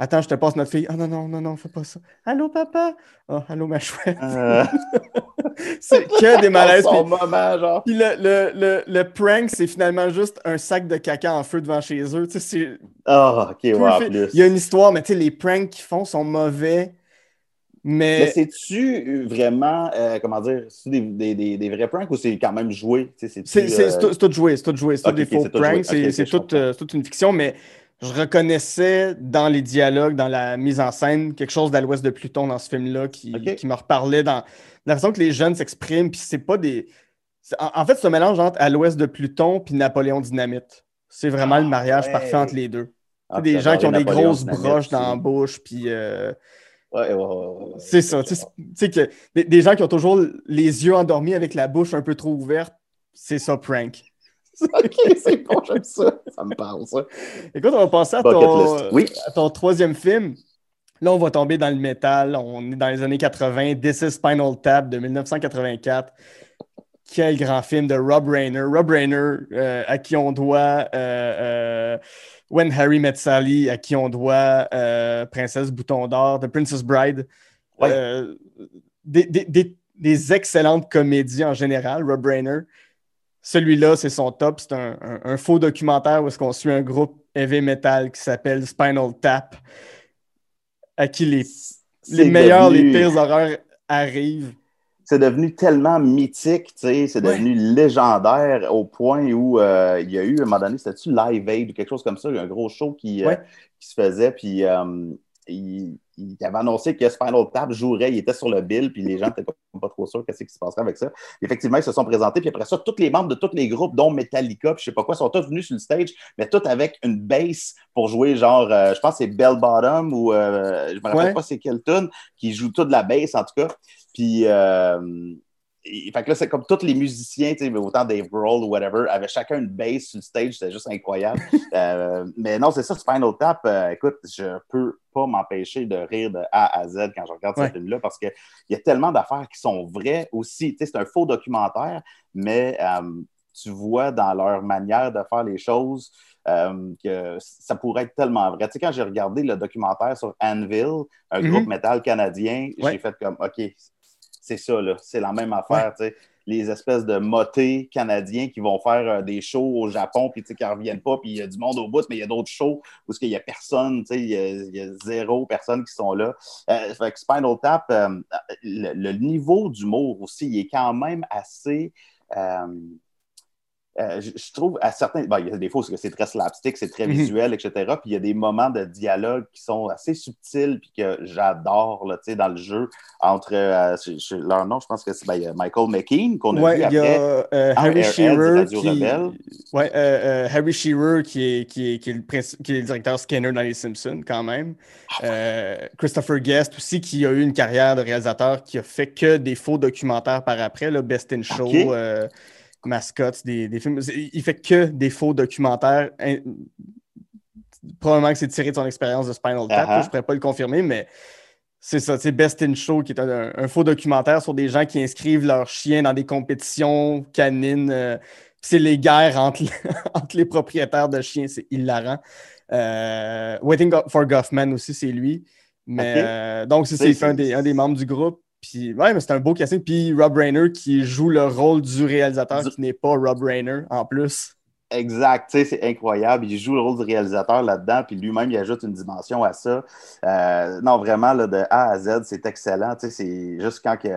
S2: Attends, je te passe notre fille. Ah non, non, non, non, fais pas ça. Allô, papa? Oh, allô, ma chouette.
S3: Euh,
S2: C'est que des malaises. puis-
S3: moment, genre.
S2: puis le, le, le, le prank, c'est finalement juste un sac de caca en feu devant chez eux. Tu sais, c'est-
S3: Ah, OK, ouais,
S2: peu
S3: en
S2: fait-
S3: plus.
S2: Il y a une histoire, mais tu sais, les pranks qu'ils font sont mauvais. Mais,
S3: Mais c'est-tu vraiment, euh, comment dire, c'est des, des, des, des vrais pranks ou c'est quand même joué?
S2: C'est
S3: euh,
S2: c'est tout, joué. C'est tout joué. C'est tout
S3: Ok,
S2: des faux pranks. C'est euh, toute une fiction, mais je reconnaissais dans les dialogues, dans la mise en scène, quelque chose d'à l'ouest de Pluton dans ce film-là qui, me reparlait dans la façon que les jeunes s'expriment. Puis c'est pas des. En, en fait, c'est un mélange entre à l'ouest de Pluton puis Napoléon Dynamite. C'est vraiment
S3: Ah,
S2: le mariage
S3: ouais.
S2: parfait entre les deux.
S3: ah,
S2: des gens qui ont des grosses broches dans la bouche, puis euh,
S3: Ouais, ouais, ouais, ouais.
S2: c'est ça. Tu sais, que des, des gens qui ont toujours les yeux endormis avec la bouche un peu trop ouverte, c'est ça, prank.
S3: OK, c'est bon, j'aime ça. Ça me parle, ça.
S2: Écoute, on va passer à ton.
S3: Oui.
S2: à ton troisième film. Là, on va tomber dans le métal. On est dans les années 80. This is Spinal Tap de 1984. Quel grand film de Rob Reiner. Rob Reiner, euh, à qui on doit euh, euh, When Harry Met Sally, à qui on doit euh, Princesse Bouton d'Or, The Princess Bride.
S3: Ouais.
S2: Euh, des, des- des- des excellentes comédies en général, Rob Reiner. Celui-là, c'est son top. C'est un, un- un faux documentaire où est-ce qu'on suit un groupe heavy metal qui s'appelle Spinal Tap, à qui les, les meilleurs,
S3: devenu-
S2: les pires horreurs arrivent.
S3: C'est devenu tellement mythique, tu sais, c'est
S2: Ouais.
S3: devenu légendaire au point où euh, il y a eu, à un moment donné, c'était-tu Live Aid ou quelque chose comme ça, il y a un gros show qui, euh, qui se faisait, puis euh, il, il avait annoncé que Spinal Tap jouerait, il était sur le bill, puis les gens n'étaient pas, pas trop sûrs qu'est-ce qui se passerait avec ça. Effectivement, ils se sont présentés, puis après ça, tous les membres de tous les groupes, dont Metallica, puis je sais pas quoi, sont tous venus sur le stage, mais tous avec une bass pour jouer, genre, euh, je pense que c'est Bell Bottom ou je me rappelle
S2: Ouais.
S3: pas c'est quel tune, qui joue toute la bass en tout cas. Puis, euh, et- fait que là, c'est comme tous les musiciens, autant Dave Grohl ou whatever, avaient chacun une bass sur le stage, c'était juste incroyable. Euh, mais non, c'est ça, Spinal Tap, euh, écoute, je peux pas m'empêcher de rire de A à Z quand je regarde
S2: Ouais.
S3: ce film-là parce qu'il y a tellement d'affaires qui sont vraies aussi. C'est un faux documentaire, mais euh, tu vois dans leur manière de faire les choses euh, que ça pourrait être tellement vrai. Tu sais, quand j'ai regardé le documentaire sur Anvil, un groupe métal canadien,
S2: Ouais.
S3: j'ai fait comme, OK, c'est ça, là, c'est la même affaire, tu sais. Les espèces de motés canadiens qui vont faire euh, des shows au Japon, puis tu sais, qui ne reviennent pas, puis il y a du monde au bout, mais il y a d'autres shows où il n'y a personne, tu sais, il y, y a zéro personne qui sont là. Euh, fait que Spinal Tap, euh, le, le niveau d'humour aussi, il est quand même assez. Euh, je, je trouve à certains. bon, il y a des fois où c'est très slapstick, c'est très
S2: Mhm.
S3: visuel, etc. Puis il y a des moments de dialogue qui sont assez subtils, puis que j'adore dans le jeu. Entre euh, je- je- leur nom, je pense que c'est ben, Michael McKean qu'on a
S2: Ouais,
S3: vu
S2: il y a euh,
S3: Ah,
S2: Harry Shearer qui... Ouais, Harry Shearer qui est, qui, est, qui, est le princi- qui est le directeur Skinner dans Les Simpsons quand même.
S3: Ah,
S2: Christopher Guest aussi qui a eu une carrière de réalisateur qui a fait que des faux documentaires par après, là, Best in Show. Mascottes, des, des films. Il fait que des faux documentaires. Probablement que c'est tiré de son expérience de Spinal Tap, là, je ne pourrais pas le confirmer, mais c'est ça, c'est Best in Show qui est un, un faux documentaire sur des gens qui inscrivent leurs chiens dans des compétitions canines. euh, c'est les guerres entre, entre les propriétaires de chiens, c'est hilarant. Euh, Waiting for Goffman aussi, c'est lui. Mais euh, donc,
S3: c'est
S2: des, un des membres du groupe. Puis, ouais, mais c'est un beau casting. Puis Rob Reiner qui joue le rôle du réalisateur qui n'est pas Rob Reiner en plus.
S3: Exact, tu sais, c'est incroyable. Il joue le rôle du réalisateur là-dedans, puis lui-même, il ajoute une dimension à ça. Euh, non, vraiment, là, de A à Z, c'est excellent. Tu sais, c'est juste quand que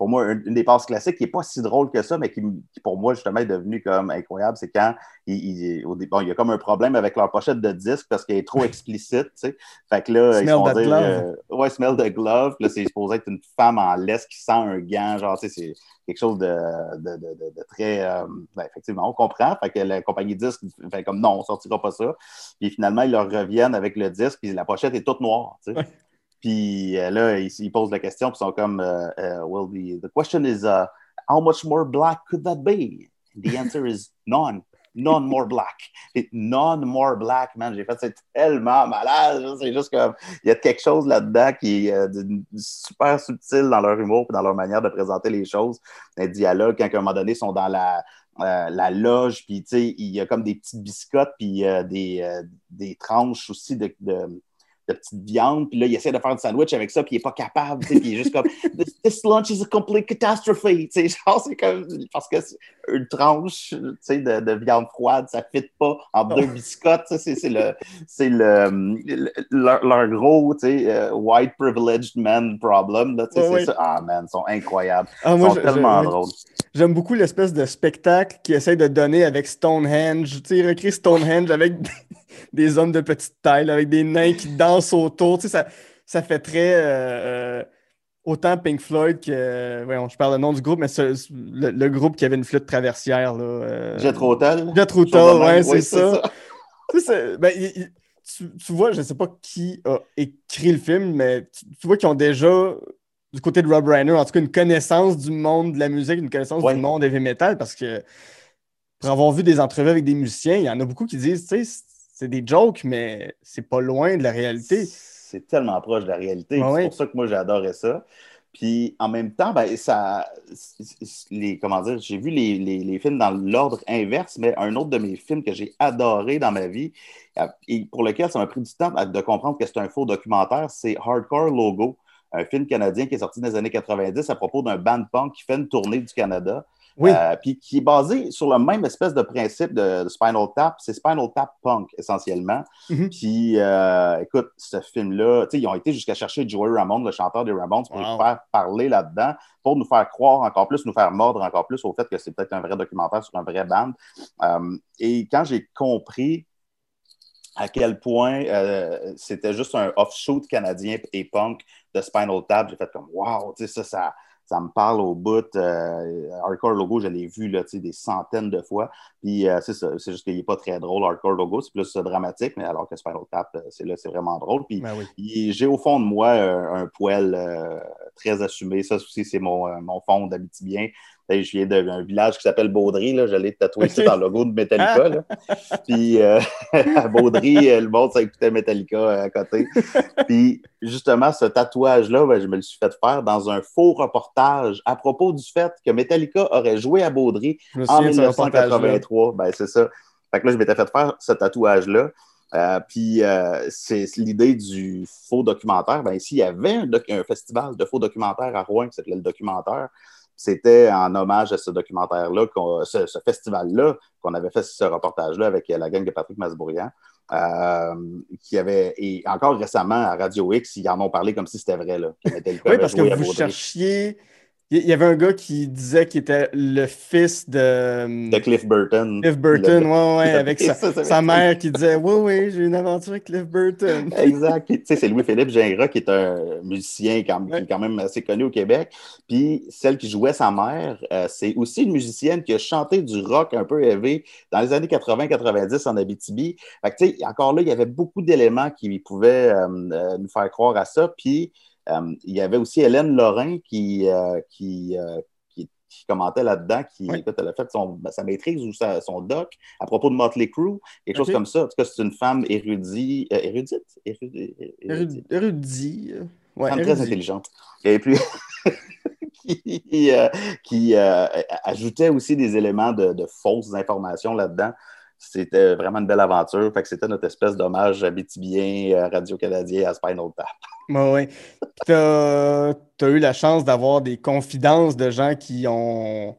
S3: pour moi, une, des passes classiques qui n'est pas si drôle que ça, mais qui, pour moi, justement, est devenu comme incroyable, c'est quand il, il, bon, il y a comme un problème avec leur pochette de disque parce qu'elle est trop explicite, tu sais. Fait que là,
S2: smell
S3: ils vont
S2: the
S3: dire,
S2: glove.
S3: euh, ouais, smell the glove. Puis là, c'est supposé être une femme en laisse qui sent un gant, genre, tu sais, c'est quelque chose de, de, de, de- de très, euh, ben, effectivement, on comprend. Fait que la compagnie disque fait comme non, on sortira pas ça. Puis finalement, ils leur reviennent avec le disque, puis la pochette est toute noire, tu sais. Puis euh, là, ils, posent la question, puis ils sont comme, euh, euh, well, the, the question is, uh, how much more black could that be? The answer is none. None more black. None more black, man. J'ai fait, c'est tellement malade. C'est juste comme, il y a quelque chose là-dedans qui est super subtil dans leur humour et dans leur manière de présenter les choses. Un dialogue, quand à un moment donné, ils sont dans la, euh, la loge, puis il y a comme des petites biscottes, puis euh, des, des tranches aussi de, de, de petites viandes, puis là, il essaie de faire du sandwich avec ça, puis il n'est pas capable, puis il est juste comme this, this lunch is a complete catastrophe, genre, c'est comme, parce que c'est une tranche, tu sais, de, de viande froide, ça ne fit pas en deux biscottes, ça, c'est c'est le, c'est le, le- leur, leur gros, tu sais, euh, white privileged man problem, là, c'est ça, ah man, ils sont incroyables,
S2: Ah,
S3: ils sont
S2: je-
S3: tellement
S2: je-
S3: drôles.
S2: J'aime beaucoup l'espèce de spectacle qu'ils essayent de donner avec Stonehenge. Tu sais, il recrée Stonehenge avec des hommes de petite taille, là, avec des nains qui dansent autour. Tu sais, ça, ça fait très. euh, euh, autant Pink Floyd que. voyons, je parle le nom du groupe, mais ce- le, le groupe qui avait une flûte traversière. Là, euh,
S3: Jet Hotel.
S2: Jet
S3: même.
S2: ouais, c'est ça. Tu sais, c'est- ben, tu, tu vois, je ne sais pas qui a écrit le film, mais tu, tu vois qu'ils ont déjà, du côté de Rob Reiner, en tout cas, une connaissance du monde de la musique, une connaissance
S3: Ouais.
S2: du monde heavy metal, parce que pour avoir vu des entrevues avec des musiciens, il y en a beaucoup qui disent, tu sais, c'est des jokes, mais c'est pas loin de la réalité.
S3: C'est tellement proche de la réalité. C'est pour ça que moi, j'adorais ça. Puis en même temps, ben, ça, les, comment dire, j'ai vu les, les- les films dans l'ordre inverse, mais un autre de mes films que j'ai adoré dans ma vie et pour lequel ça m'a pris du temps de comprendre que c'est un faux documentaire, c'est Hardcore Logo, un film canadien qui est sorti dans les années 90 à propos d'un band punk qui fait une tournée du Canada.
S2: Oui,
S3: Euh, puis qui est basé sur le même espèce de principe de, de Spinal Tap. C'est Spinal Tap Punk, essentiellement.
S2: Mhm.
S3: Puis, euh, écoute, ce film-là, ils ont été jusqu'à chercher Joey Ramone, le chanteur des Ramones, pour
S2: Wow.
S3: le faire parler là-dedans, pour nous faire croire encore plus, nous faire mordre encore plus au fait que c'est peut-être un vrai documentaire sur un vrai band. Euh, et quand j'ai compris à quel point euh, c'était juste un offshoot canadien et punk de Spinal Tap, j'ai fait comme, wow, tu sais, ça, ça ça me parle au bout. Euh, Hardcore Logo, je l'ai vu là, tu sais, des centaines de fois. Puis euh, c'est ça, c'est juste qu'il n'est pas très drôle, Hardcore Logo, c'est plus euh, dramatique, mais alors que Spinal Tap, euh, c'est là, c'est vraiment drôle. Puis
S2: ben oui.
S3: j'ai au fond de moi euh, un poil euh, très assumé. Ça aussi, c'est mon, mon fond d'habitibien. Hey, Je viens d'un village qui s'appelle Baudry. Là. J'allais tatouer ça dans le logo de Metallica. là. Puis euh, à Baudry, euh, le monde, ça écoutait Metallica euh, à côté. Puis justement, ce tatouage-là, ben, je me le suis fait faire dans un faux reportage à propos du fait que Metallica aurait joué à Baudry en
S2: souviens de ce reportage-là.
S3: 1983. Ben, c'est ça. Fait que là, je m'étais fait faire ce tatouage-là. Euh, puis euh, c'est l'idée du faux documentaire. Ben, ici, il y avait un, un festival de faux documentaires à Rouen qui s'appelait le Documentaire. C'était en hommage à ce documentaire-là, ce, ce festival-là, qu'on avait fait ce reportage-là avec la gang de Patrick Masbourian. Euh, qui avait, et encore récemment à Radio X, ils en ont parlé comme si c'était vrai. Là,
S2: Oui, parce que vous cherchiez. Il y avait un gars qui disait qu'il était le fils de.
S3: De Cliff Burton.
S2: Cliff Burton,
S3: Le-
S2: ouais, ouais, avec sa,
S3: ça, ça
S2: sa mère qui disait Oui, oui, j'ai une aventure avec Cliff Burton.
S3: Exact. Tu sais, c'est Louis-Philippe Gingras qui est un musicien quand, qui est quand même assez connu au Québec. Puis celle qui jouait sa mère, euh, c'est aussi une musicienne qui a chanté du rock un peu élevé dans les années 80-90 en Abitibi. Fait que, tu sais, encore là, il y avait beaucoup d'éléments qui pouvaient euh, euh, nous faire croire à ça. Puis euh, il y avait aussi Hélène Lorrain qui, euh, qui, euh, qui, qui commentait là-dedans, qui
S2: Ouais.
S3: écoute, elle a fait son, sa maîtrise ou sa- son doc à propos de Motley Crue, quelque chose comme ça. En tout cas, c'est une femme érudite, euh, érudite, érudite, érudite,
S2: Érudit. érudit, euh, Ouais,
S3: femme très intelligente. Et puis, qui, euh, qui, euh, ajoutait aussi des éléments de, de fausses informations là-dedans. C'était vraiment une belle aventure. Fait que c'était notre espèce d'hommage à à Radio-Canadien, à Spinal Tap.
S2: Oui, oui. Tu as, eu la chance d'avoir des confidences de gens qui ont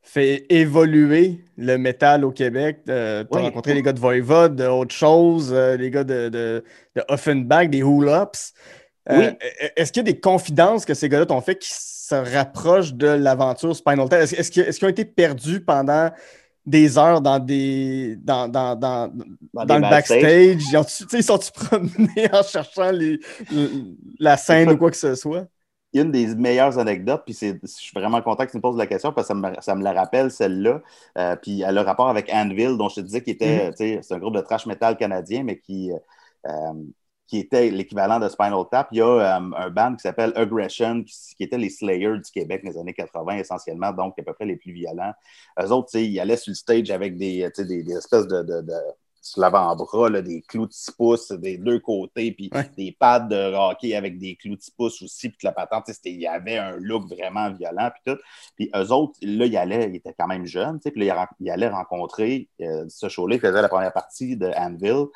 S2: fait évoluer le métal au Québec. tu as rencontré les gars de Voivod, Autre Chose, euh, les gars de, de, de Offenbach, des Hoolops. Euh, est-ce qu'il y a des confidences que ces gars-là t'ont fait qui se rapprochent de l'aventure Spinal Tap? Est-ce qu'ils ont été perdus pendant des heures dans des dans, dans, dans, dans, le backstage. Ils sont-tu promenés en cherchant les, la scène ou quoi que ce soit?
S3: Une des meilleures anecdotes, puis je suis vraiment content que tu me poses la question parce que ça me, ça me la rappelle, celle-là. Euh, puis elle a le rapport avec Anvil, dont je te disais qu'il était, mm-hmm. c'est un groupe de trash metal canadien, mais qui, euh, qui était l'équivalent de Spinal Tap. Il y a euh, un band qui s'appelle Aggression, qui, était les Slayers du Québec dans les années 80 essentiellement, donc à peu près les plus violents. Eux autres, ils allaient sur le stage avec des, des, espèces de, de, de sur l'avant-bras, des clous de 6 pouces des deux côtés, puis des pads de hockey avec des clous de 6 pouces aussi, puis la patente, il y avait un look vraiment violent, puis tout. Puis eux autres, là, ils allaient, ils étaient quand même jeunes, puis là, ils allaient rencontrer euh, ce show-là, ils faisaient la première partie de Anvil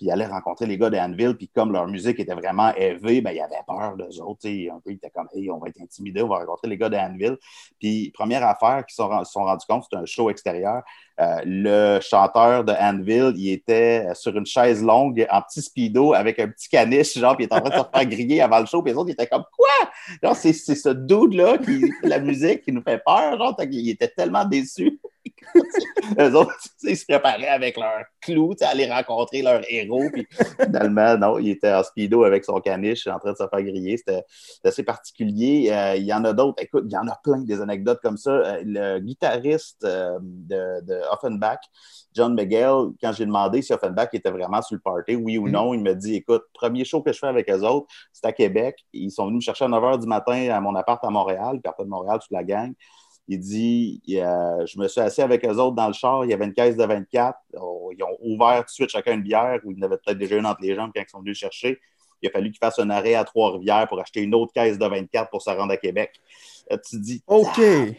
S3: puis ils allaient rencontrer les gars d'Anvil, puis comme leur musique était vraiment élevée, ben, ils avaient peur d'eux autres. Un peu, ils étaient comme, hey, on va être intimidés, on va rencontrer les gars d'Anvil. Puis, première affaire qu'ils se sont, rendus compte, c'était un show extérieur. Euh, le chanteur de Anvil, il était sur une chaise longue en petit speedo avec un petit caniche, genre, puis il était en train de se faire griller avant le show, puis les autres, ils étaient comme quoi? C'est ce dude-là qui la musique qui nous fait peur, genre, il était tellement déçu. Eux autres, ils se préparaient avec leur clou à aller rencontrer leur héros. Puis finalement, non, il était en speedo avec son caniche en train de se faire griller. C'était assez particulier. Euh, il y en a d'autres. Écoute, il y en a plein des anecdotes comme ça. Euh, le guitariste de, de, Offenbach, John McGill, quand j'ai demandé si Offenbach était vraiment sur le party, oui ou mm. non, il me dit écoute, premier show que je fais avec eux autres, c'est à Québec. Ils sont venus me chercher à 9 h du matin à mon appart à Montréal, puis après de Montréal, toute la gang. Il dit Je me suis assis avec eux autres dans le char, il y avait une caisse de 24. ils ont ouvert tout de suite chacun une bière, ou ils en avaient peut-être déjà une entre les jambes quand ils sont venus le chercher. Il a fallu qu'ils fassent un arrêt à Trois-Rivières pour acheter une autre caisse de 24 pour se rendre à Québec. Tu dis
S2: OK.
S3: ouais,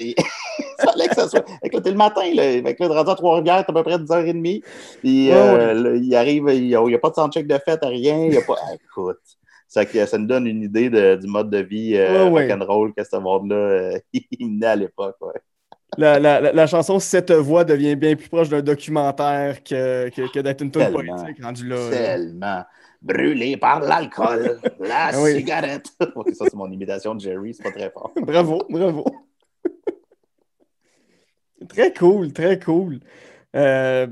S3: il fallait que ça soit. Fait le matin, là, avec le rendu à Trois-Rivières, à peu près 10h30. Puis euh, il arrive, il n'y a, pas de soundcheck de fête, rien. Il y a pas. écoute. Ça, ça nous donne une idée du mode de vie euh, rock'n'roll que ce monde-là euh, menait à l'époque.
S2: La, la, la, chanson Cette voix devient bien plus proche d'un documentaire que, que, d'être une tonne politique rendue là.
S3: Tellement. Brûlé par l'alcool, la ah cigarette. ça, c'est mon imitation de Jerry, c'est pas très fort.
S2: bravo, bravo. très cool, très cool. Euh,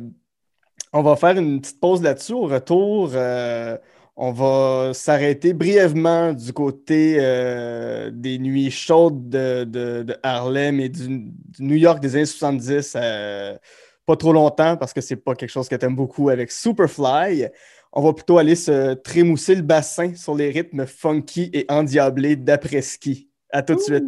S2: on va faire une petite pause là-dessus. Au retour, euh, on va s'arrêter brièvement du côté euh, des nuits chaudes de, Harlem et du, New York des années 70. Euh, pas trop longtemps parce que c'est pas quelque chose que tu aimes beaucoup avec Superfly. On va plutôt aller se trémousser le bassin sur les rythmes funky et endiablés d'après-ski. À tout de suite.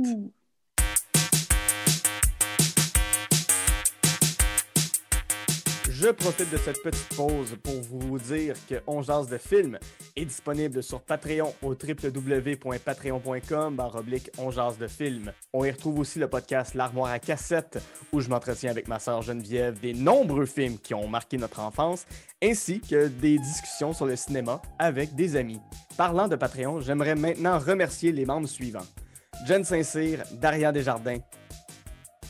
S2: Je profite de cette petite pause pour vous dire que On Jase de film est disponible sur Patreon au www.patreon.com oblique On de film. On y retrouve aussi le podcast L'armoire à cassette où je m'entretiens avec ma sœur Geneviève des nombreux films qui ont marqué notre enfance ainsi que des discussions sur le cinéma avec des amis. Parlant de Patreon, j'aimerais maintenant remercier les membres suivants. Jen Saint-Cyr, Daria Desjardins,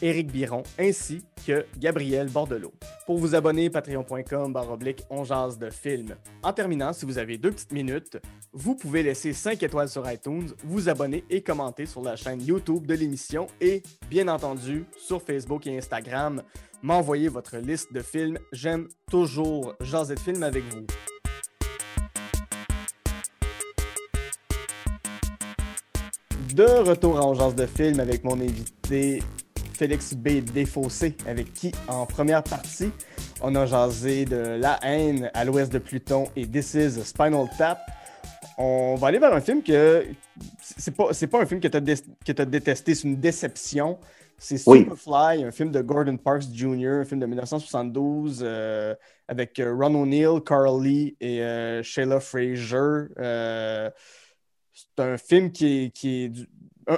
S2: Éric Biron ainsi que Gabriel Bordelot. Pour vous abonner, patreon.com baroblique on jase de film. En terminant, si vous avez deux petites minutes, vous pouvez laisser 5 étoiles sur iTunes, vous abonner et commenter sur la chaîne YouTube de l'émission et, bien entendu, sur Facebook et Instagram, m'envoyer votre liste de films. J'aime toujours jaser de films avec vous. De retour en jase de film avec mon invité Félix B. Défaussé, avec qui, en première partie, on a jasé de La haine à l'ouest de Pluton et This is Spinal Tap. On va aller vers un film que c'est pas, pas un film que tu as, as, détesté, c'est une déception. C'est Superfly, un film de Gordon Parks Jr., un film de 1972 euh, avec euh, Ron O'Neill, Carl Lee et euh, Sheila Fraser. c'est un film qui est, qui est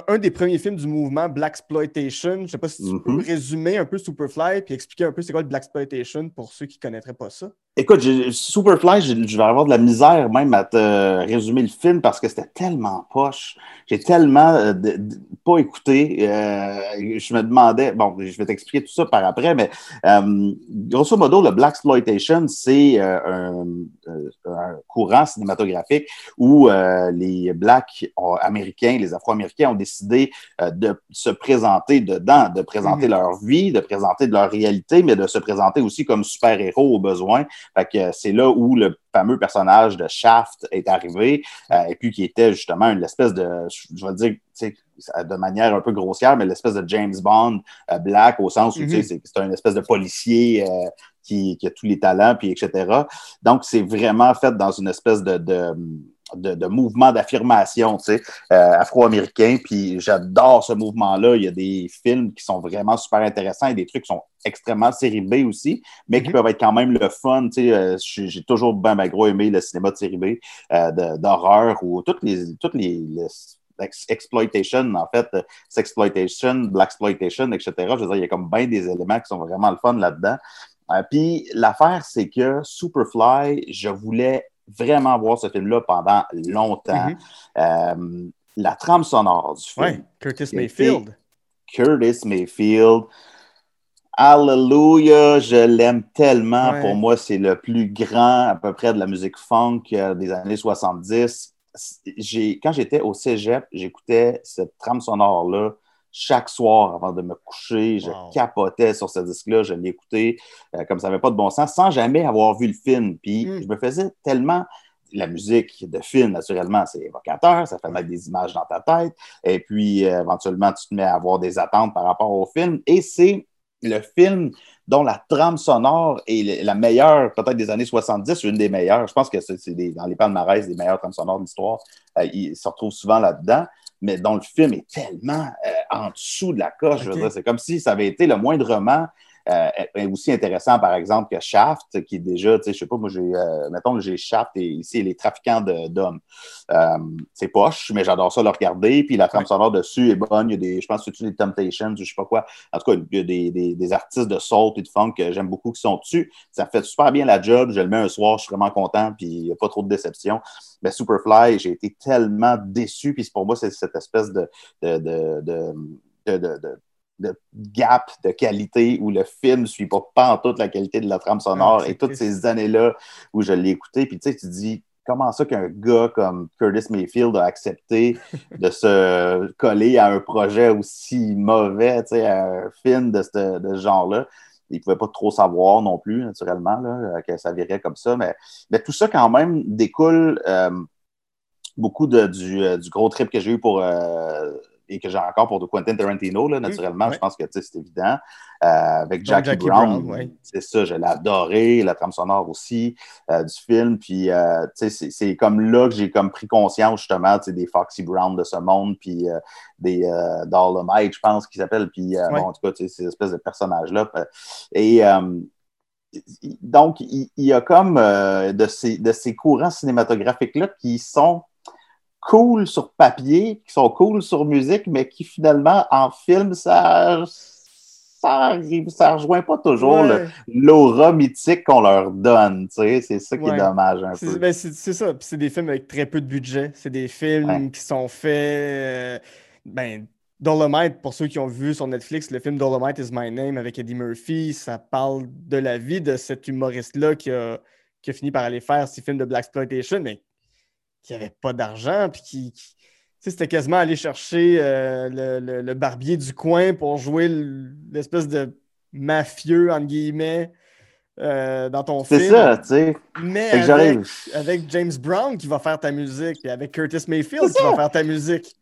S2: un, des premiers films du mouvement Black Exploitation. Je sais pas si tu peux
S3: Mhm.
S2: résumer un peu Superfly puis expliquer un peu c'est quoi le Black Exploitation pour ceux qui ne connaîtraient pas ça.
S3: Écoute, Superfly, je vais avoir de la misère même à te résumer le film parce que c'était tellement poche. J'ai tellement euh, de- de- pas écouté. Euh, je me demandais, bon, je vais t'expliquer tout ça par après, mais euh, grosso modo, le Black Exploitation, c'est un, un courant cinématographique où les Blacks américains, les Afro-Américains ont décidé de se présenter dedans, de présenter
S2: Mhm.
S3: leur vie, de présenter de leur réalité, mais de se présenter aussi comme super-héros au besoin. Fait que c'est là où le fameux personnage de Shaft est arrivé, euh, et puis qui était justement une espèce de, je vais le dire, tu sais, de manière un peu grossière, mais l'espèce de James Bond euh, black au sens où
S2: Mhm.
S3: c'est c'est un espèce de policier euh, qui, qui a tous les talents, puis etc. Donc, c'est vraiment fait dans une espèce de, de, de, de mouvement d'affirmation, tu sais, euh, afro-américain. Puis j'adore ce mouvement-là. Il y a des films qui sont vraiment super intéressants et des trucs qui sont extrêmement série B aussi, mais qui
S2: Mhm.
S3: peuvent être quand même le fun. Tu sais, euh, j'ai toujours ben, ben gros aimé le cinéma de série B, euh, d'horreur ou toutes les, toutes les, les ex- exploitation, en fait, sexploitation, blaxploitation, etc. Je veux dire, il y a comme bien des éléments qui sont vraiment le fun là-dedans. Puis l'affaire, c'est que Superfly, je voulais vraiment voir ce film-là pendant longtemps.
S2: Mhm.
S3: Euh, la trame sonore du film,
S2: Ouais, Curtis Mayfield.
S3: Curtis Mayfield. Hallelujah, je l'aime tellement.
S2: Ouais.
S3: Pour moi, c'est le plus grand à peu près de la musique funk euh, des années 70. J'ai, quand j'étais au cégep, j'écoutais cette trame sonore-là chaque soir avant de me coucher. Je
S2: Wow.
S3: capotais sur ce disque-là. Je l'écoutais euh, comme ça n'avait pas de bon sens sans jamais avoir vu le film. Puis
S2: Mm.
S3: je me faisais tellement. La musique de film, naturellement, c'est évocateur, ça fait mettre des images dans ta tête. Et puis, euh, éventuellement, tu te mets à avoir des attentes par rapport au film. Et c'est le film dont la trame sonore est la meilleure, peut-être des années 70, une des meilleures. Je pense que c'est dans les palmarès des meilleures trames sonores de l'histoire. Euh, il se retrouve souvent là-dedans, mais dont le film est tellement euh, en dessous de la coche. je veux
S2: Ok.
S3: dire. C'est comme si ça avait été le moindrement euh, aussi intéressant, par exemple, que Shaft, qui est déjà, tu sais, je sais pas, moi, j'ai, euh, mettons que j'ai Shaft et ici, les trafiquants de- d'hommes. Euh, c'est poche, mais j'adore ça le regarder. Puis la trame
S2: Ouais.
S3: sonore dessus est bonne. Il y a des, je pense que c'est des Temptations ou je sais pas quoi. En tout cas, il y a des, des, des artistes de soul et de funk que j'aime beaucoup qui sont dessus. Ça fait super bien la job. Je le mets un soir, je suis vraiment content, puis il n'y a pas trop de déception. Mais Superfly, j'ai été tellement déçu. Puis pour moi, c'est cette espèce de, de, de, de, de, de- de- de gap de qualité où le film ne suit pas, pas en toute la qualité de la trame sonore
S2: Ah, c'est
S3: et toutes ces années-là où je l'ai écouté. Puis tu sais, tu te dis, comment ça qu'un gars comme Curtis Mayfield a accepté de se coller à un projet aussi mauvais, tu sais, à un film de ce, de ce genre-là? Il ne pouvait pas trop savoir non plus, naturellement, là, que ça virait comme ça. Mais, mais tout ça, quand même, découle euh, beaucoup de, du, euh, du gros trip que j'ai eu pour. euh, et que j'ai encore pour de Quentin Tarantino, là, naturellement. Je pense que tu sais, c'est évident. Euh, avec Jackie,
S2: Jackie
S3: Brown, c'est ça, je l'ai adoré, la trame sonore aussi euh, du film. Puis, euh, tu sais, c'est- comme là que j'ai comme pris conscience, justement, tu sais, des Foxy Brown de ce monde, puis euh, des Dolomite, je pense qu'ils s'appellent. Puis, bon, en tout cas, tu sais, ces espèces de personnages-là. Et donc, il, il y a comme de, ces, de ces courants cinématographiques-là qui sont cool sur papier, qui sont cool sur musique, mais qui finalement, en film, ça ça, rejoint pas toujours
S2: Ouais.
S3: l'aura mythique qu'on leur donne. C'est ça qui
S2: Ouais.
S3: est dommage un
S2: C'est
S3: peu.
S2: ben, c'est- ça. C'est des films avec très peu de budget. C'est des films
S3: Ouais.
S2: qui sont faits. euh, ben, Dolomite, pour ceux qui ont vu sur Netflix, le film Dolomite is My Name avec Eddie Murphy, ça parle de la vie de cet humoriste-là qui a, qui a fini par aller faire ces films de Black Exploitation, mais qui n'avait pas d'argent. Puis qui. qui- tu sais, c'était quasiment aller chercher euh, le, le- le barbier du coin pour jouer l'espèce de mafieux, entre guillemets, euh, dans ton film.
S3: C'est ça, tu sais.
S2: Mais avec, James Brown qui va faire ta musique, et avec Curtis Mayfield qui va faire ta musique.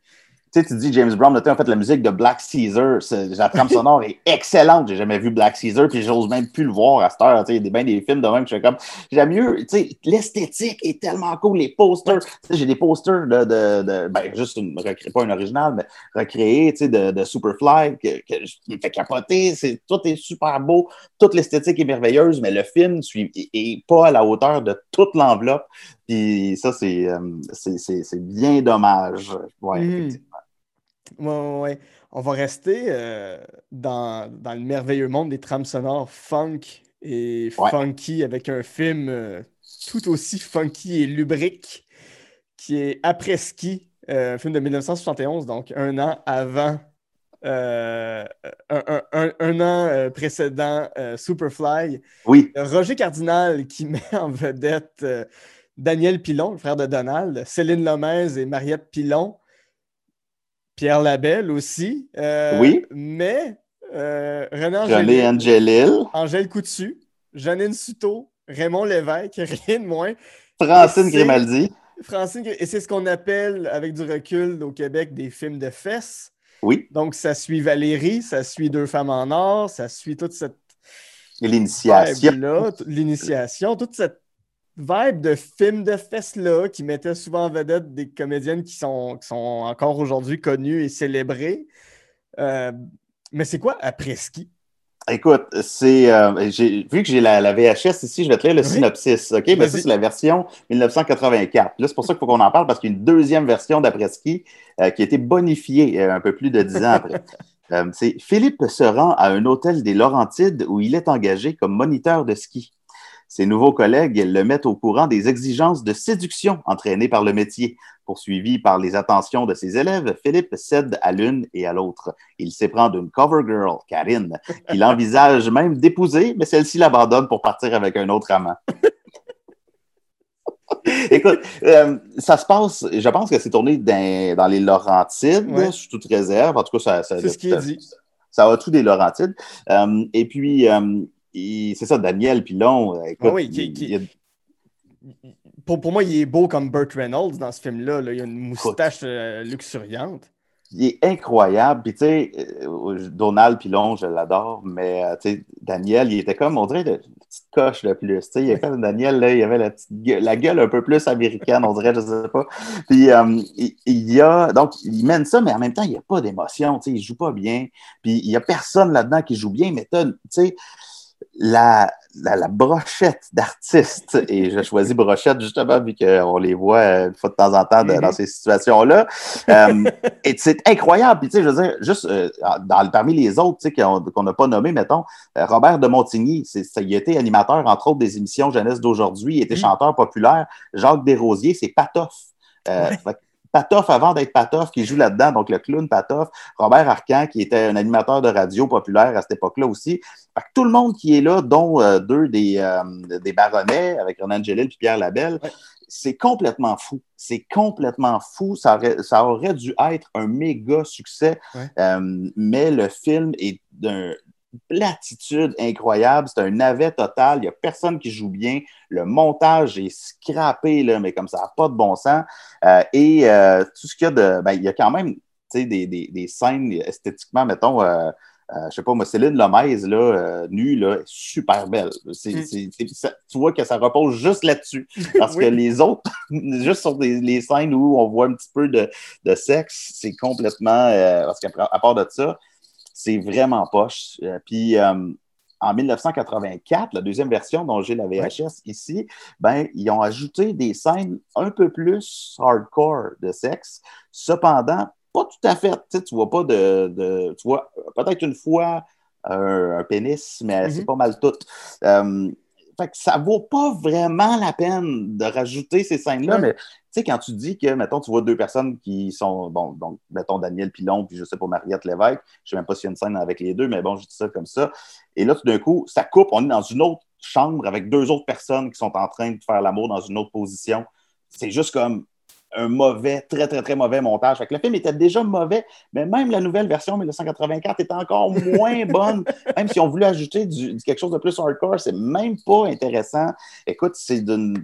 S3: Tu sais, tu dis James Brown, noté en fait la musique de Black Caesar. La trame sonore est excellente. J'ai jamais vu Black Caesar, puis j'ose même plus le voir à cette heure. Tu sais, Il y a des, ben des films de même que je fais comme. J'aime mieux. Tu sais, l'esthétique est tellement cool. Les posters. Tu sais, J'ai des posters de. de, de- ben, juste une, pas un original, mais recréé, tu sais, de, de Superfly, que, que, je- qui me fait capoter. C'est, tout est super beau. Toute l'esthétique est merveilleuse, mais le film suit, est, est pas à la hauteur de toute l'enveloppe. Puis ça, c'est, euh, c'est, c'est, c'est bien dommage. Ouais,
S2: Mhm.
S3: effectivement.
S2: Ouais, ouais, On va rester euh, dans, le merveilleux monde des trames sonores funk et funky avec un film euh, tout aussi funky et lubrique qui est Après Ski, un film de 1971, donc un an avant euh, un, an euh, précédent euh, Superfly.
S3: Oui.
S2: Roger Cardinal qui met en vedette Daniel Pilon, le frère de Donald, Céline Lomez et Mariette Pilon, Pierre Labelle aussi.
S3: oui.
S2: Mais René
S3: Angélil,
S2: Angèle Coutu, Janine Suto, Raymond Lévesque, rien de moins.
S3: Francine Grimaldi.
S2: Francine, et c'est ce qu'on appelle, avec du recul au Québec, des films de fesses.
S3: Oui.
S2: Donc, ça suit Valérie, ça suit Deux femmes en or, ça suit toute cette.
S3: L'initiation.
S2: L'initiation, toute cette vibe de film de fesses-là qui mettait souvent en vedette des comédiennes qui sont, qui sont encore aujourd'hui connues et célébrées. Euh, mais c'est quoi après ski?
S3: Écoute, c'est euh, vu que j'ai la, VHS ici, je vais te lire le synopsis. OK? Mais ça, c'est la version 1984. Là, c'est pour ça qu'il faut qu'on en parle parce qu'il y a une deuxième version d'après-ski euh, qui a été bonifiée euh, un peu plus de dix ans après. c'est Philippe se rend à un hôtel des Laurentides où il est engagé comme moniteur de ski. Ses nouveaux collègues le mettent au courant des exigences de séduction entraînées par le métier. Poursuivi par les attentions de ses élèves, Philippe cède à l'une et à l'autre. Il s'éprend d'une cover girl, Karine, qu'il envisage même d'épouser, mais celle-ci l'abandonne pour partir avec un autre amant. Écoute, euh, ça se passe, je pense que c'est tourné dans, les Laurentides, je suis toute réserve. En tout cas, ça,
S2: c'est ce qui est dit.
S3: Ça va tout des Laurentides. Euh, et puis, euh, c'est ça, Daniel Pilon. Écoute, ah oui,
S2: pour, moi, il est beau comme Burt Reynolds dans ce film-là. Il a une moustache euh, luxuriante.
S3: Il est incroyable. Puis, tu sais, euh, Donald Pilon, je l'adore, mais, euh, tu sais, Daniel, il était comme, on dirait, une petite coche de plus. Tu sais, il y avait Daniel, là, il avait la, petite gueule, la gueule un peu plus américaine, on dirait, je sais pas. Puis, il, y a, donc, il mène ça, mais en même temps, il n'y a pas d'émotion, tu sais, il joue pas bien. Puis, il n'y a personne là-dedans qui joue bien, mais tu sais, la, la, brochette d'artistes, et je choisis brochette justement vu qu'on les voit euh, une fois de temps en temps dans mhm. ces situations-là. Euh, et c'est incroyable. Puis, tu sais, je veux dire, juste euh, dans, parmi les autres tu sais, qu'on n'a pas nommé, mettons, Robert de Montigny, il a été animateur, entre autres, des émissions jeunesse d'aujourd'hui, il était mhm. chanteur populaire. Jacques Desrosiers, c'est Patoff. Patoff avant d'être Patoff qui joue là-dedans, donc le clown Patoff, Robert Arcan qui était un animateur de radio populaire à cette époque-là aussi. tout le monde qui est là, dont euh, deux des, euh, des baronnets avec Renan Angelil et Pierre Labelle, c'est complètement fou. C'est complètement fou. Ça aurait, ça aurait, dû être un méga succès, euh, mais le film est d'un platitude incroyable. C'est un navet total. Il n'y a personne qui joue bien. Le montage est scrappé, là, mais comme ça n'a pas de bon sens. Euh, et euh, tout ce qu'il y a de. Ben, il y a quand même des, des, des, scènes esthétiquement, mettons. Euh, euh, je sais pas, moi, Céline Lomez, là, nue, là, super belle. Mm. tu vois que ça repose juste là-dessus. Parce que les autres, juste sur les scènes où on voit un petit peu de, de sexe, c'est complètement. parce qu'à part de ça, c'est vraiment poche. Euh, puis euh, en 1984, la deuxième version dont j'ai la VHS ici, ben, ils ont ajouté des scènes un peu plus hardcore de sexe. Cependant, pas tout à fait. Tu vois pas de. tu vois peut-être une fois un, pénis, mais c'est mm-hmm. pas mal tout. Euh, fait que ça vaut pas vraiment la peine de rajouter ces scènes-là, mais tu sais, quand tu dis que, mettons, tu vois deux personnes qui sont, bon, donc, mettons, Daniel Pilon, puis je sais pas, Mariette Lévesque, je sais même pas s'il y a une scène avec les deux, mais bon, je dis ça comme ça. Et là, tout d'un coup, ça coupe, on est dans une autre chambre avec deux autres personnes qui sont en train de faire l'amour dans une autre position. C'est juste comme, un mauvais, très, très, très mauvais montage. Fait que le film était déjà mauvais, mais même la nouvelle version 1984 était encore moins bonne. même si on voulait ajouter du, quelque chose de plus hardcore, c'est même pas intéressant. Écoute, c'est d'une.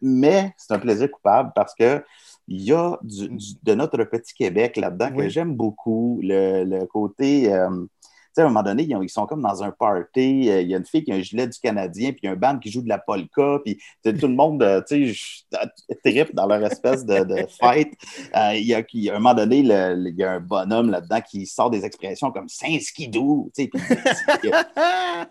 S3: mais c'est un plaisir coupable parce que il y a de notre petit Québec là-dedans que j'aime beaucoup. Le, côté. Euh, sais, à un moment donné, ils, sont comme dans un party. Euh, il y a une fille qui a un gilet du Canadien, puis il y a un band qui joue de la polka, puis tout le monde, euh, tu sais, trip dans leur espèce de, de fête. Euh, il, y a, il, à un moment donné, il y a un bonhomme là-dedans qui sort des expressions comme Saint-Skidoo. Tu sais,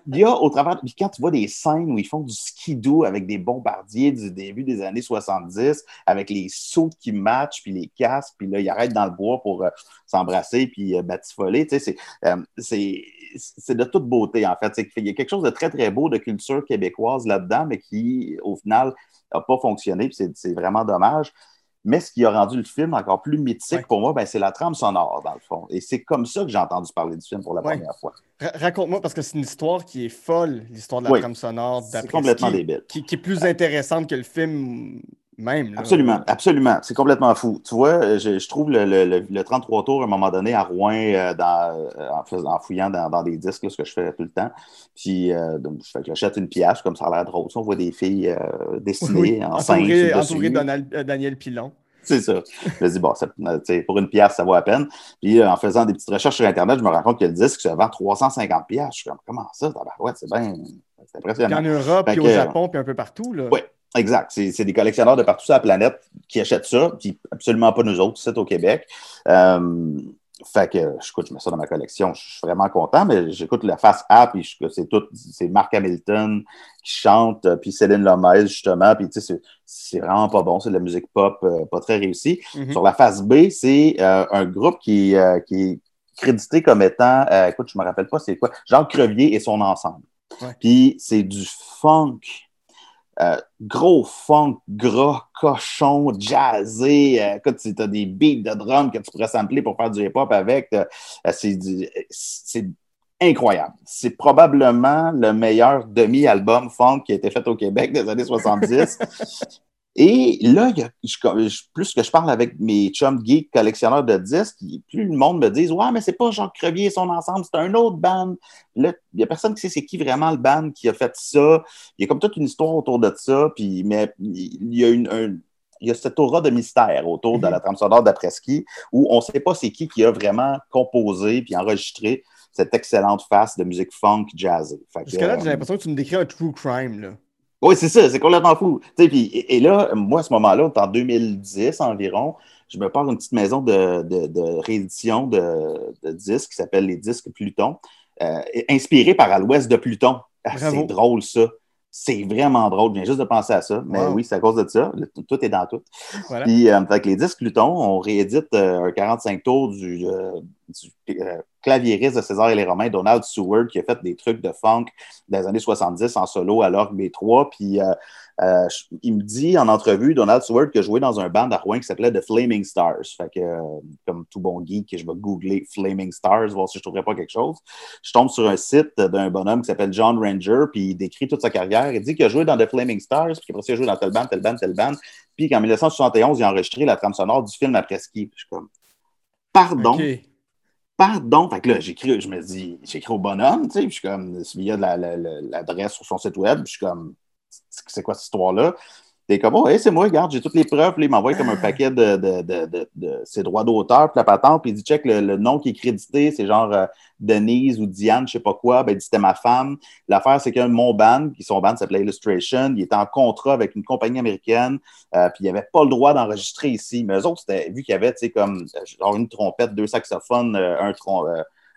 S3: il y a au travers, puis quand tu vois des scènes où ils font du skidoo avec des bombardiers du début des années 70, avec les sauts qui matchent, puis les casques, puis là, ils arrêtent dans le bois pour s'embrasser, puis batifoler. Tu sais, c'est c'est de toute beauté, en fait. Il y a quelque chose de très, très beau de culture québécoise là-dedans, mais qui, au final, n'a pas fonctionné, c'est vraiment dommage. Mais ce qui a rendu le film encore plus mythique pour moi, ben, c'est la trame sonore, dans le fond. Et c'est comme ça que j'ai entendu parler du film pour la première fois.
S2: Raconte-moi, parce que c'est une histoire qui est folle, l'histoire de la trame sonore.
S3: C'est complètement débile.
S2: Qui, qui, est plus intéressante que le film même.
S3: Absolument, absolument. C'est complètement fou. Tu vois, je, trouve le, 33 tours à un moment donné à Rouen euh, euh, en, fouillant dans, des disques, ce que je fais tout le temps. Puis euh, je j'achète une pièce, comme ça a l'air drôle. On voit des filles dessinées en
S2: entourées, entourées de Daniel Pilon.
S3: C'est ça. Je me dis, bon, pour une pièce, ça vaut à peine. Puis en faisant des petites recherches sur Internet, je me rends compte que le disque se vend 350 pièces. Je suis comme, comment ça? Ouais, c'est bien. C'est impressionnant.
S2: En Europe, puis au Japon, puis un peu partout.
S3: Oui, Exact. C'est des collectionneurs de partout sur la planète qui achètent ça, puis absolument pas nous autres, c'est au Québec. Euh, fait que, écoute, je mets ça dans ma collection. Je suis vraiment content, mais j'écoute la face A, puis c'est tout, c'est Mark Hamilton qui chante, euh, puis Céline Lomez, justement, puis tu sais, c'est vraiment pas bon, c'est de la musique pop euh, pas très réussie. Mm-hmm. Sur la face B, c'est un groupe qui, qui est crédité comme étant, écoute, je me rappelle pas c'est quoi, Jean Crevier et son ensemble. Puis c'est du funk euh, gros funk, gras, cochon, jazzé. Euh, écoute, tu as des beats de drum que tu pourrais sampler pour faire du hip-hop avec. Euh, c'est incroyable. C'est probablement le meilleur demi-album funk qui a été fait au Québec des années 70. Et là, plus que je parle avec mes chums geeks collectionneurs de disques, plus le monde me dit Ouais, mais c'est pas Jean Crevier et son ensemble, c'est un autre band. Là, il n'y a personne qui sait c'est qui vraiment le band qui a fait ça. Il y a comme toute une histoire autour de ça, puis, mais il y a une, il y a cette aura de mystère autour de la mhm. trame sonore d'après-ski où on ne sait pas c'est qui qui a vraiment composé puis enregistré cette excellente face de musique funk jazzée.
S2: Parce que là, j'ai l'impression que tu me décris un true crime. Là.
S3: Oui, c'est ça, c'est complètement fou. et, là, moi, à ce moment-là, en 2010 environ, je me parle d'une petite maison de, réédition de, disques qui s'appelle Les Disques Pluton, euh, inspiré par À l'Ouest de Pluton. Ah, c'est drôle, ça. C'est vraiment drôle. Je viens juste de penser à ça. Mais oui, c'est à cause de ça. tout est dans tout. Puis, euh, avec les disques Pluton, on réédite euh, un 45 tours du, du claviériste de César et les Romains, Donald Seward, qui a fait des trucs de funk dans les années 70 en solo à l'orgue B3. Puis euh, euh, il me dit en entrevue, Donald Seward, que jouait dans un band à Rouen qui s'appelait The Flaming Stars. Fait que, euh, comme tout bon geek, je vais googler Flaming Stars, voir si je ne trouverais pas quelque chose. Je tombe sur un site d'un bonhomme qui s'appelle John Ranger, puis il décrit toute sa carrière. Il dit qu'il a joué dans The Flaming Stars, puis qu'il a joué dans tel band, tel band, tel band. Puis qu'en 1971, il a enregistré la trame sonore du film Après-ski. Je suis comme, pardon? Pardon? Fait que là, j'écris, je me dis, j'écris au bonhomme, tu sais, puis je suis comme, il y a l'adresse sur son site web, je suis comme, c'est quoi cette histoire-là? T'es comme, oh, c'est moi, regarde, j'ai toutes les preuves. Puis il m'envoie comme un paquet de, de, ses droits d'auteur, puis la patente, puis il dit, check, le, nom qui est crédité, c'est genre euh, Denise ou Diane, je sais pas quoi. Ben, il dit, c'était ma femme. L'affaire, c'est que mon band, puis son band s'appelait Illustration, il était en contrat avec une compagnie américaine, euh, puis il avait pas le droit d'enregistrer ici. Mais eux autres, c'était, vu qu'il y avait, tu sais, comme, genre une trompette, deux saxophones, euh, un tron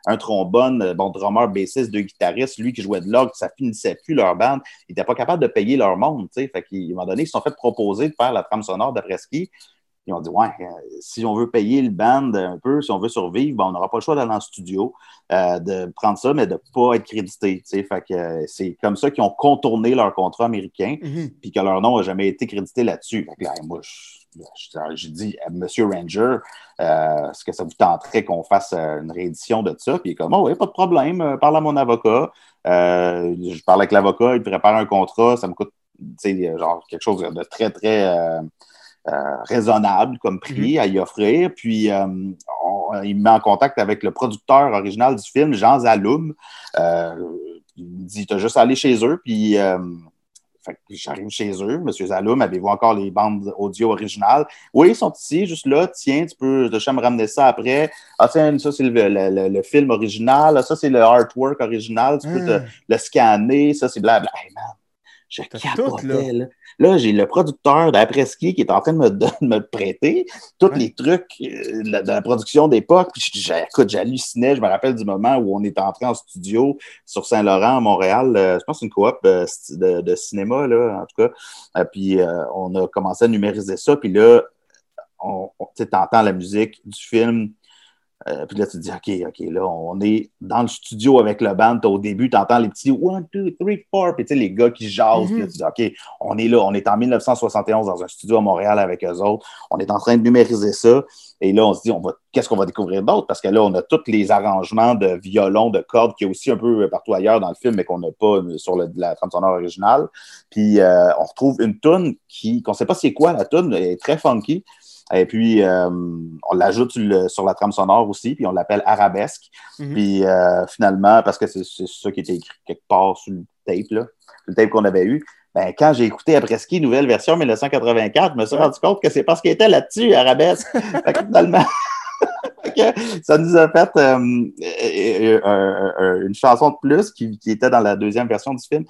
S3: un trombone, euh, bon, drummer, bassiste, deux guitaristes, lui qui jouait de l'orgue, ça finissait plus leur bande. Ils n'étaient pas capables de payer leur monde, tu sais. Fait qu'à un moment donné, ils se sont fait proposer de faire la trame sonore d'après-ski. Ils ont dit, ouais, euh, si on veut payer le band un peu, si on veut survivre, on n'aura pas le choix d'aller en studio, euh, de prendre ça, mais de ne pas être crédité. Fait que c'est comme ça qu'ils ont contourné leur contrat américain, mm-hmm. puis que leur nom n'a jamais été crédité là-dessus. Fait que là, moi, j'ai dit à M. Ranger, euh, est-ce que ça vous tenterait qu'on fasse euh, une réédition de ça? Puis il est comme, oh, oui, pas de problème, euh, parle à mon avocat. je parle avec l'avocat, il prépare un contrat, ça me coûte genre quelque chose de très, très raisonnable comme prix mm-hmm. à y offrir. Puis il me met en contact avec le producteur original du film, Jean Zaloum. il me dit, tu as juste à aller chez eux, puis j'arrive chez eux. Monsieur Zaloum, avez-vous encore les bandes audio originales? Oui, ils sont ici, juste là. Tiens, tu peux me ramener ça après. Ah, tiens, ça, c'est le, le, le, film original. Ça, c'est le artwork original. Tu peux te,
S2: Ah.
S3: le scanner. Ça, c'est blabla. Hey, man, je capotais,
S2: tout, là.
S3: là. Là, j'ai le producteur d'après-ski qui est en train de me, de me le prêter. Tous
S2: Ouais.
S3: les trucs euh, de la, de la production d'époque. Puis, écoute, j'hallucinais. Je me rappelle du moment où on est entré en studio sur Saint-Laurent, à Montréal. euh, je pense que c'est une coop euh, de, de cinéma, là, en tout cas. Euh, puis, on a commencé à numériser ça. Puis là, on, on- tu la musique du film. Euh, puis là, tu te dis, OK, OK, là, on est dans le studio avec le band. Au début, tu entends les petits one, two, three, four. Puis tu sais, les gars qui jasent. Puis là, tu dis, OK, on est là. On est en 1971 dans un studio à Montréal avec eux autres. On est en train de numériser ça. Et là, on se dit, on va, qu'est-ce qu'on va découvrir d'autre? Parce que là, on a tous les arrangements de violon, de cordes, qui est aussi un peu partout ailleurs dans le film, mais qu'on n'a pas sur le- la trame sonore originale. Puis, euh, on retrouve une toune qui, qu'on ne sait pas c'est quoi la toune, elle est très funky. Et puis, euh, on l'ajoute sur, la trame sonore aussi, puis on l'appelle Arabesque.
S2: Mhm.
S3: Puis, euh, finalement, parce que c'est ça qui était écrit quelque part sur le tape, là, le tape qu'on avait eu, ben, quand j'ai écouté après-ski, nouvelle version 1984, je me suis rendu compte que c'est parce qu'il était là-dessus, Arabesque. Fait que finalement, ça nous a fait euh, une chanson de plus qui, qui était dans la deuxième version du film.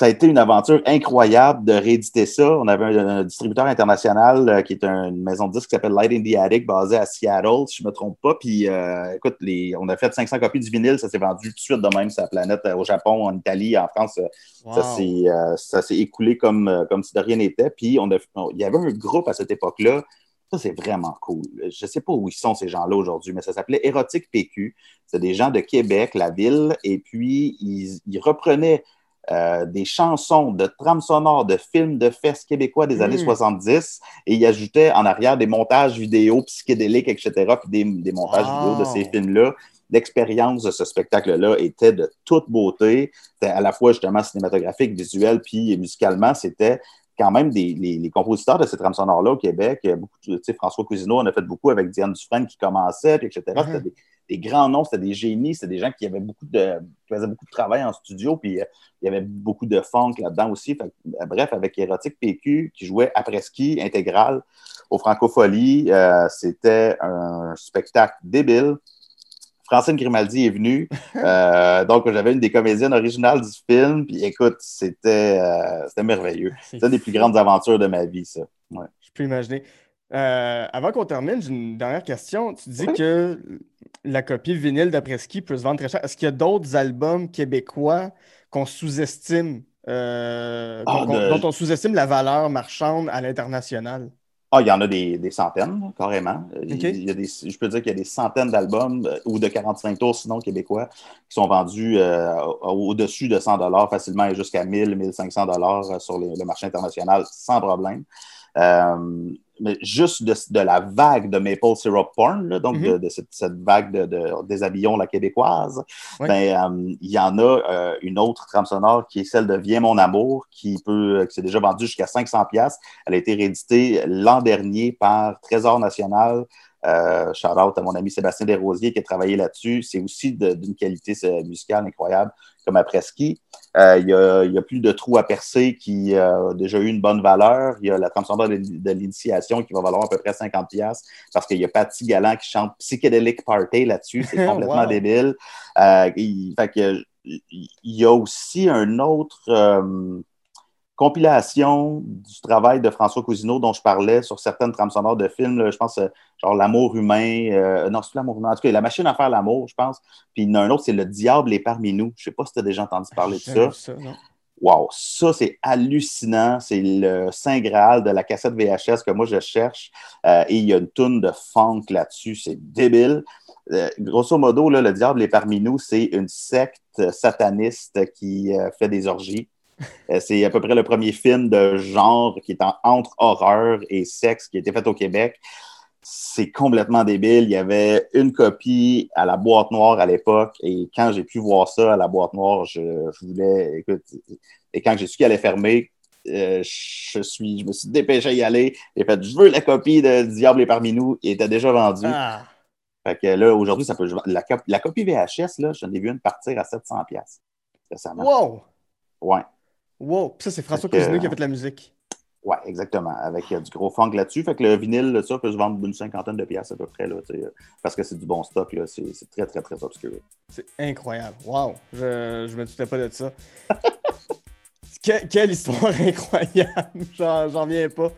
S3: Ça a été une aventure incroyable de rééditer ça. On avait un, un distributeur international euh, qui est un- une maison de disques qui s'appelle Light in the Attic, basée à Seattle, si je ne me trompe pas. Puis, euh, écoute, les, on a fait 500 copies du vinyle. Ça s'est vendu tout de suite de même sur la planète, euh, au Japon, en Italie, en France.
S2: Wow.
S3: ça s'est, écoulé comme, comme si de rien n'était. Puis, on- il y avait un groupe à cette époque-là. Ça, c'est vraiment cool. Je ne sais pas où ils sont, ces gens-là, aujourd'hui, mais ça s'appelait Érotique PQ. C'est des gens de Québec, la ville. Et puis, ils, ils reprenaient euh, des chansons de trames sonores de films de fesses québécois des
S2: Mm.
S3: années 70 et ils ajoutaient en arrière des montages vidéo psychédéliques, etc., puis des, des montages
S2: Wow.
S3: vidéo de ces films-là. L'expérience de ce spectacle-là était de toute beauté. C'était à la fois justement cinématographique, visuel, puis musicalement, c'était quand même des, les, les compositeurs de ces trames sonores-là au Québec. Il a Beaucoup, de- tu sais, François Cousineau en a fait beaucoup avec Diane Dufresne qui commençait, puis etc.
S2: Mhm.
S3: C'était des, des grands noms, c'était des génies, c'était des gens qui avaient beaucoup de, qui faisaient beaucoup de travail en studio, puis euh, il y avait beaucoup de funk là-dedans aussi. Fait euh, bref, avec Érotique PQ qui jouait après-ski intégral au Francophonie, euh, c'était un spectacle débile. Francine Grimaldi est venue. Euh, donc, j'avais une des comédiennes originales du film. Puis écoute, c'était euh, c'était merveilleux.
S2: C'est
S3: C'est une des plus grandes aventures de ma vie, ça. Ouais.
S2: Je peux imaginer. Euh, avant qu'on termine, j'ai une dernière question. Tu dis
S3: Oui.
S2: que la copie vinyle d'après-ski peut se vendre très cher. Est-ce qu'il y a d'autres albums québécois qu'on sous-estime, euh,
S3: Ah, de-
S2: dont on sous-estime la valeur marchande à l'international?
S3: Ah, il y en a des, des centaines, carrément. Il y a des, je peux dire qu'il y a des centaines d'albums euh, ou de 45 tours, sinon québécois, qui sont vendus euh, au- au-dessus de 100 facilement et jusqu'à 1000, 1500 dollars sur le marché international sans problème. Euh, mais juste de, de la vague de Maple Syrup Porn, là, donc
S2: Mhm.
S3: de, de cette, cette vague de, de déshabillons la québécoise, ben, euh, il y en a euh, une autre trame sonore qui est celle de Viens mon amour, qui peut, qui s'est déjà vendue jusqu'à 500 pièces. Elle a été rééditée l'an dernier par Trésor National. Euh, shout out à mon ami Sébastien Desrosiers qui a travaillé là-dessus. C'est aussi d'une qualité euh, musicale incroyable, comme après-ski. Euh, il, y a, il y a plus de trous à percer qui euh, a déjà eu une bonne valeur. Il y a la sonore de, de l'initiation qui va valoir à peu près 50 pièces parce qu'il y a Patty Galland qui chante Psychedelic Party là-dessus. C'est complètement
S2: Wow.
S3: débile. Euh, il, fait que, il y a aussi un autre compilation du travail de François Cousineau dont je parlais sur certaines trames sonores de films. là. je pense euh, genre L'amour humain. euh, non, c'est L'amour humain. En tout cas, La machine à faire l'amour, je pense. Puis il y en a un autre, c'est Le diable est parmi nous. Je sais pas si tu as déjà entendu parler de ça.
S2: ça, non?
S3: Wow, ça, c'est hallucinant. C'est le Saint Graal de la cassette VHS que moi, je cherche. Euh, et il y a une toune de funk là-dessus. C'est débile. Euh, grosso modo, là, le diable est parmi nous. C'est une secte sataniste qui euh, fait des orgies. Euh, c'est à peu près le premier film de genre qui est en, entre horreur et sexe qui a été fait au Québec. C'est complètement débile. Il y avait une copie à la boîte noire à l'époque et quand j'ai pu voir ça à la boîte noire, je, je voulais, écoute, et quand j'ai su qu'elle allait fermer, euh, je, suis, je me suis dépêché à y aller. J'ai fait, je veux la copie de Diable est parmi nous. Il était déjà vendu.
S2: Ah,
S3: Fait que là, aujourd'hui, ça peut. La, cop- la copie VHS, là, j'en ai vu une partir à 700$. piastres récemment.
S2: wow!
S3: Ouais.
S2: Wow! Puis ça, c'est François Cousineau qui a fait la musique.
S3: Ouais, exactement. Avec euh, du gros funk là-dessus. Fait que le vinyle, là, ça peut se vendre d'une cinquantaine de pièces à peu près, là, euh, parce que c'est du bon stock. là. C'est c'est très, très, très obscur.
S2: C'est incroyable. Wow! Je, je me doutais pas de ça. Que- quelle histoire incroyable! J'en j'en reviens pas.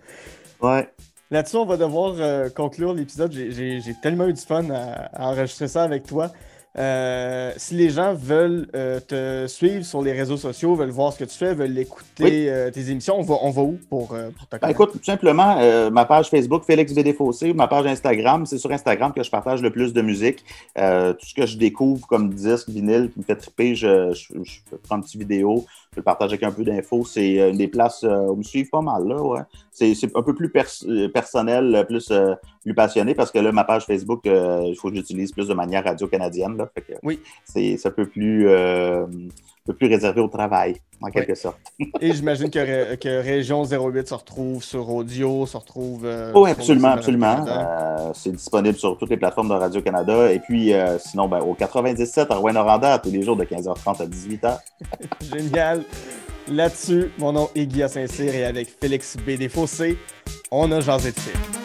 S3: Ouais.
S2: Là-dessus, on va devoir euh, conclure l'épisode. J'ai- J'ai j'ai tellement eu du fun à, à enregistrer ça avec toi. Euh, si les gens veulent euh, te suivre sur les réseaux sociaux, veulent voir ce que tu fais, veulent écouter
S3: Oui.
S2: euh, tes émissions, on va, on va où pour, pour te
S3: Ben, écoute, tout simplement, ma page Facebook, Félix BD Fossé, ma page Instagram, c'est sur Instagram que je partage le plus de musique. Tout ce que je découvre comme disque, vinyle, qui me fait triper, je, je, je prends une petite vidéo, je le partage avec un peu d'infos. C'est euh, une des places euh, où me suivent pas mal, là, ouais. C'est c'est un peu plus pers- euh, personnel, plus, euh, plus passionné, parce que là, ma page Facebook, euh, il faut que j'utilise plus de manière radio-canadienne,
S2: Oui.
S3: C'est c'est un peu plus... un peu plus réservé au travail, en quelque sorte.
S2: Et j'imagine que, que Région 08 se retrouve sur audio, se retrouve. euh,
S3: Oui,
S2: sur
S3: absolument, absolument. Euh, c'est disponible sur toutes les plateformes de Radio-Canada. Et puis, euh, sinon, ben, au 97 à Rouen-Noranda, tous les jours de 15h30 à 18h.
S2: Génial. Là-dessus, mon nom est Guy Saint-Cyr et avec Félix B. Fossé, on a jasé de.